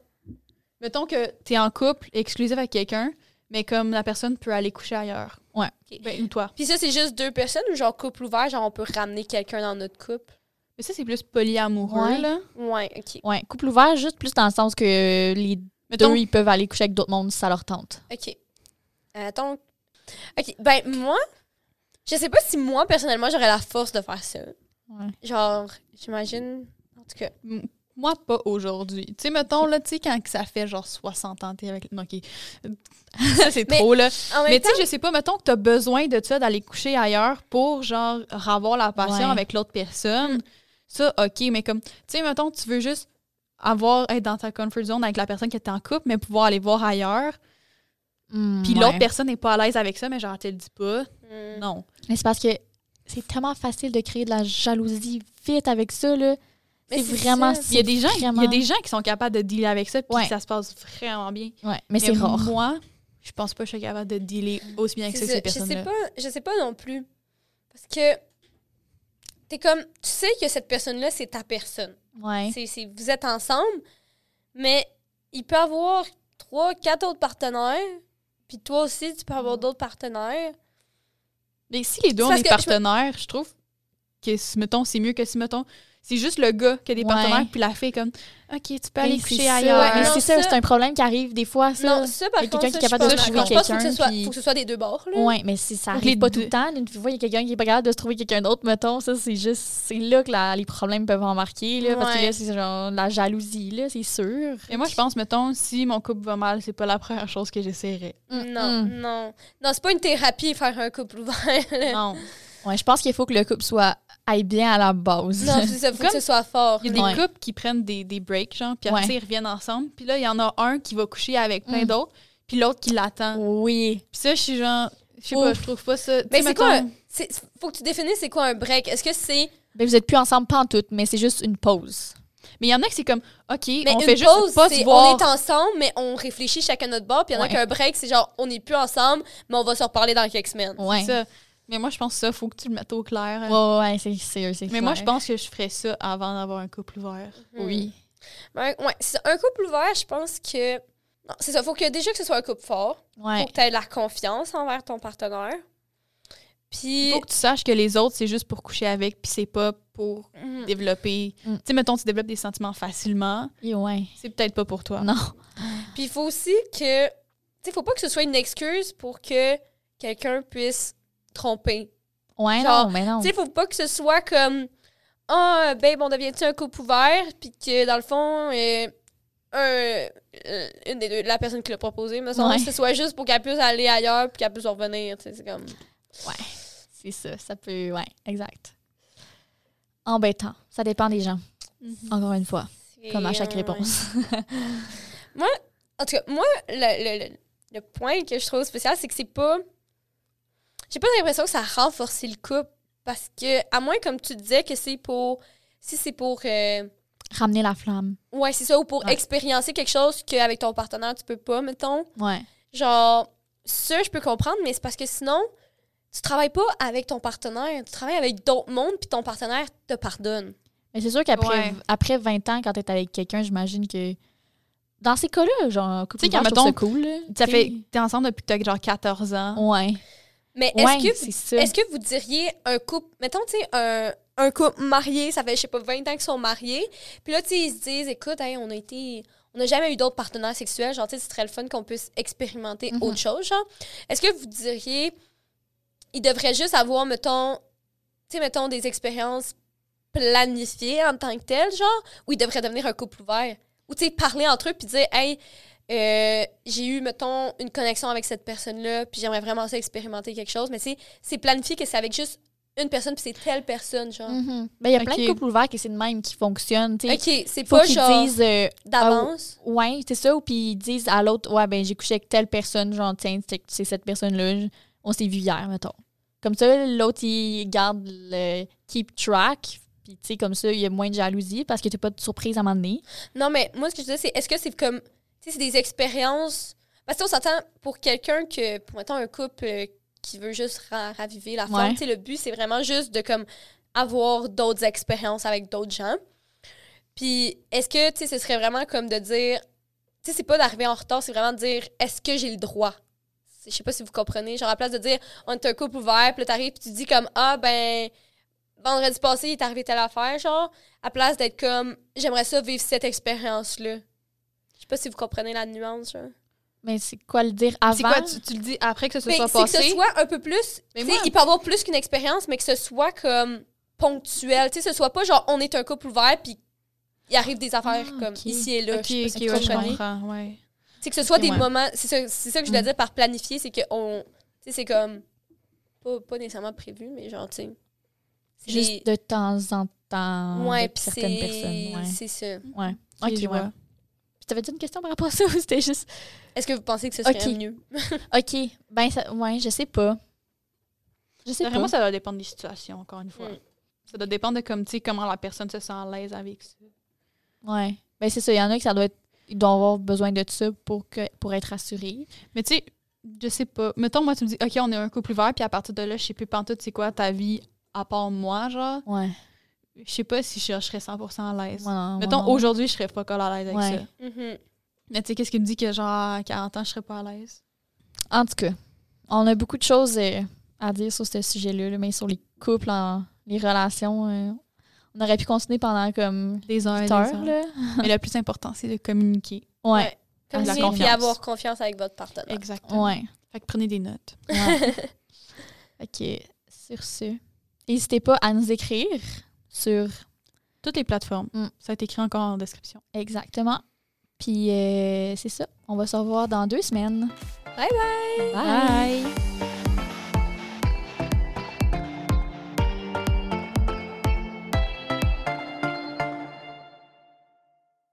mettons que t'es en couple exclusif avec quelqu'un, mais comme la personne peut aller coucher ailleurs. Ouais. Ok. Ben, ou toi. Puis ça, c'est juste deux personnes ou genre couple ouvert, genre on peut ramener quelqu'un dans notre couple? Mais ça, c'est plus polyamoureux, Ouais. là. Ouais, ok. Ouais, couple ouvert, juste plus dans le sens que les Mettons, deux, ils peuvent aller coucher avec d'autres mondes si ça leur tente. Ok. Attends. Ok, ben moi, je sais pas si moi, personnellement, j'aurais la force de faire ça. Ouais. Genre, j'imagine. En tout cas. moi, pas aujourd'hui. Tu sais, mettons, là, tu sais, quand que ça fait genre 60 ans, t'es avec. Non, OK. ça, c'est Mais- trop, là. Mais tu sais, je sais pas, mettons que t'as besoin de ça, d'aller coucher ailleurs pour, genre, avoir la passion Ouais. avec l'autre personne. Ça, OK, mais comme, tu sais, mettons, tu veux juste avoir, être dans ta comfort zone avec la personne qui est en couple, mais pouvoir aller voir ailleurs. Mm, Puis ouais. l'autre personne n'est pas à l'aise avec ça, mais genre, te le dit pas. hmm, Non. Mais c'est parce que c'est tellement facile de créer de la jalousie vite avec ça, là. C'est vraiment... ça. Il y a des gens, il y a des gens qui sont capables de dealer avec ça, puis Ouais. ça se passe vraiment bien. Ouais, mais c'est rare. Moi, je pense pas que je suis capable de dealer aussi bien avec ça c'est que ces ça. Je sais personnes-là. pas, je sais pas non plus. Parce que t'es comme, tu sais que cette personne-là, c'est ta personne. Ouais. C'est, c'est- vous êtes ensemble, mais il peut avoir trois, quatre autres partenaires. Puis toi aussi, tu peux avoir d'autres partenaires. Mais si les deux C'est je me- partenaires, je trouve que, mettons, c'est mieux que si, mettons, c'est juste le gars qui a des Ouais. partenaires, puis la fille comme, OK, tu peux aller coucher ailleurs. Ouais, mais Non, c'est ça, c'est un problème qui arrive des fois, ça. Non, ça, par Il y a quelqu'un qui est capable de trouver quelqu'un, puis- faut que ce soit des deux bords. Ouais, mais si ça arrive pas tout le temps, une fois il y a quelqu'un qui est pas capable de se trouver quelqu'un d'autre, mettons, ça c'est juste c'est là que la- les problèmes peuvent embarquer là, parce que là c'est genre la jalousie là, c'est sûr. Et moi, je pense, mettons, si mon couple va mal, c'est pas la première chose que j'essaierais. Non, Mm. non. Non, c'est pas une thérapie faire un couple ouvert. Non. Ouais, je pense qu'il faut que le couple soit aille bien à la base. Non, c'est ça, faut Comme- que ce soit fort. Il y a des Ouais. couples qui prennent des, des breaks, genre, puis après, Ouais. ça, ils reviennent ensemble. Puis là, il y en a un qui va coucher avec plein Mm. d'autres, puis l'autre qui l'attend. oui. Puis ça, je suis genre, je sais pas, je trouve pas ça. Mais c'est quoi un- c'est- Faut que tu définisses c'est quoi un break. Est-ce que c'est. Ben, vous êtes plus ensemble pas en tout, mais c'est juste une pause. Mais il y en a que c'est comme, OK, Mais on fait juste pas c'est se voir. on est ensemble, mais on réfléchit chacun notre bord. Puis il y en a Ouais. qu'un break, c'est genre on n'est plus ensemble, mais on va se reparler dans quelques semaines. Ouais. Ça. Mais moi, je pense que ça, faut que tu le mettes au clair. Ouais, ouais, ouais, c'est c'est c'est Mais moi, je pense que je ferais ça avant d'avoir un couple ouvert. Hmm. oui. Ouais. Un couple ouvert, je pense que. Non, c'est ça. Faut que déjà que ce soit un couple fort. Ouais. Faut que tu aies de la confiance envers ton partenaire. Puis. Il faut que tu saches que les autres, c'est juste pour coucher avec, puis c'est pas pour Mhm. développer. Mm. Tu sais, mettons, tu développes des sentiments facilement, Et ouais. c'est peut-être pas pour toi. Non. Puis il faut aussi que. Tu sais, faut pas que ce soit une excuse pour que quelqu'un puisse tromper. Ouais, Genre, non, mais non. Tu sais, faut pas que ce soit comme. Ah, babe, on devient-tu un couple ouvert? Puis que dans le fond, euh, un- euh, une des deux, la personne qui l'a proposé, me semble, Ouais. ce soit juste pour qu'elle puisse aller ailleurs puis qu'elle puisse revenir. Tu sais, c'est comme. Ouais. C'est ça, ça peut ouais, exact. Embêtant, ça dépend des gens. Mhm. Encore une fois, comme à chaque réponse. En tout cas, moi, le, le- le- le point que je trouve spécial, c'est que c'est pas. J'ai pas l'impression que ça renforce le couple. Parce que, à moins, comme tu disais, que c'est pour. Si c'est pour. euh, Ramener la flamme. ouais, c'est ça, ou pour Ouais. expériencer quelque chose qu'avec ton partenaire, tu peux pas, mettons. Ouais. Genre, ça, je peux comprendre, mais c'est parce que sinon, tu travailles pas avec ton partenaire. Tu travailles avec d'autres mondes, puis ton partenaire te pardonne. Mais c'est sûr qu'après Ouais. après 20 ans, quand t'es avec quelqu'un, j'imagine que. Dans ces cas-là, genre, couple Tu sais, mettons, cool. là. Ça Tu fait t'es ensemble depuis que t'as genre 14 ans. Ouais. Mais est-ce Ouais, que. Est-ce que vous diriez un couple, mettons, tu sais, un, un couple marié, ça fait, je sais pas, 20 ans qu'ils sont mariés, puis là, tu sais, ils se disent, écoute, hey, on a été, on n'a jamais eu d'autres partenaires sexuels, genre, tu sais, ce serait le fun qu'on puisse expérimenter Mhm. autre chose, genre. Est-ce que vous diriez, ils devraient juste avoir, mettons, tu sais, mettons, des expériences planifiées en tant que telles, genre, ou ils devraient devenir un couple ouvert? Ou, tu sais, parler entre eux, puis dire, hey, euh, j'ai eu, mettons, une connexion avec cette personne-là, puis j'aimerais vraiment ça expérimenter quelque chose, mais tu sais, c'est planifié que c'est avec juste une personne, puis c'est telle personne, genre. Mhm. Ben, il y a plein de couples ouverts qui c'est de même qui fonctionnent. tu sais. OK, c'est pas qu'ils genre disent. euh, d'avance. Ouais, c'est ça. Ou puis ils disent à l'autre, ouais, ben j'ai couché avec telle personne, genre, tiens, c'est- c'est cette personne-là, on s'est vu hier, mettons. Comme ça, l'autre, il garde le keep track. Puis, tu sais, comme ça, il y a moins de jalousie parce que t'as pas de surprise à un moment donné. Non, mais moi, ce que je disais, c'est est-ce que c'est comme. Sais, c'est des expériences. Parce que on s'entend pour quelqu'un que. Pour mettons un couple euh, qui veut juste ra- raviver la flamme, Ouais. le but, c'est vraiment juste de comme avoir d'autres expériences avec d'autres gens. Puis, est-ce que, tu sais, ce serait vraiment comme de dire. Tu sais, c'est pas d'arriver en retard, c'est vraiment de dire est-ce que j'ai le droit? Je sais pas si vous comprenez. Genre, à la place de dire on est un couple ouvert, puis là, t'arrives, puis tu dis comme ah, ben. Vendredi passé, il est arrivé telle affaire, genre, à place d'être comme j'aimerais ça vivre cette expérience-là. Je sais pas si vous comprenez la nuance, genre. Mais c'est quoi le dire avant? C'est quoi, tu, tu le dis après que ce Mais soit c'est que passé? ce soit un peu plus. Mais tu sais, moi- Il peut avoir plus qu'une expérience, mais que ce soit comme ponctuel. Tu sais, ce soit pas genre on est un couple ouvert, puis il arrive des affaires Ah, comme ici et là. Ok, je sais pas ouais, je ouais. C'est que ce soit des ouais. moments. C'est ça, c'est ça que je voulais Mm. dire par planifier, c'est que on. Tu sais, c'est comme. Pas, pas nécessairement prévu, mais genre, tu sais. Juste de temps en temps Ouais, avec puis certaines c'est. personnes. Ouais. C'est ça. ouais. Ok, ouais. Vois. Puis t'avais dit une question par rapport à ça ou c'était juste. Est-ce que vous pensez que ce serait Ok. mieux? Ok, ben, ça... ouais, je sais pas. Je sais pas. moi, ça doit dépendre des situations, encore une fois. Mm. Ça doit dépendre de comme, tu sais, comment la personne se sent à l'aise avec ça. Ouais. Ben, c'est ça. Il y en a qui ça doit être. Ils doivent avoir besoin de ça pour, que... pour être assurés. Mais tu sais, je sais pas. Mettons, moi, tu me dis, OK, on est un couple ouvert, puis à partir de là, je sais plus pantoute c'est quoi ta vie à part moi, genre. Ouais. Je sais pas si je, je serais 100% à l'aise. Moi, Mettons, aujourd'hui, je serais pas à l'aise avec Ouais. ça. Mhm. Mais tu sais, qu'est-ce qui me dit que, genre, à 40 ans, je serais pas à l'aise? En tout cas, on a beaucoup de choses euh, à dire sur ce sujet-là, là, mais sur les couples, en- les relations. euh, on aurait pu continuer pendant comme Des heures, 8 des heures. heures. Là. Mais le plus important, c'est de communiquer. Ouais. Ouais. Puis avoir confiance avec votre partenaire. Exactement. Ouais. Fait que prenez des notes. ouais. ok. Sur ce, n'hésitez pas à nous écrire sur Toutes les plateformes. Mm. Ça a été écrit encore en description. exactement. Puis euh, c'est ça. On va se revoir dans deux semaines. Bye bye! Bye.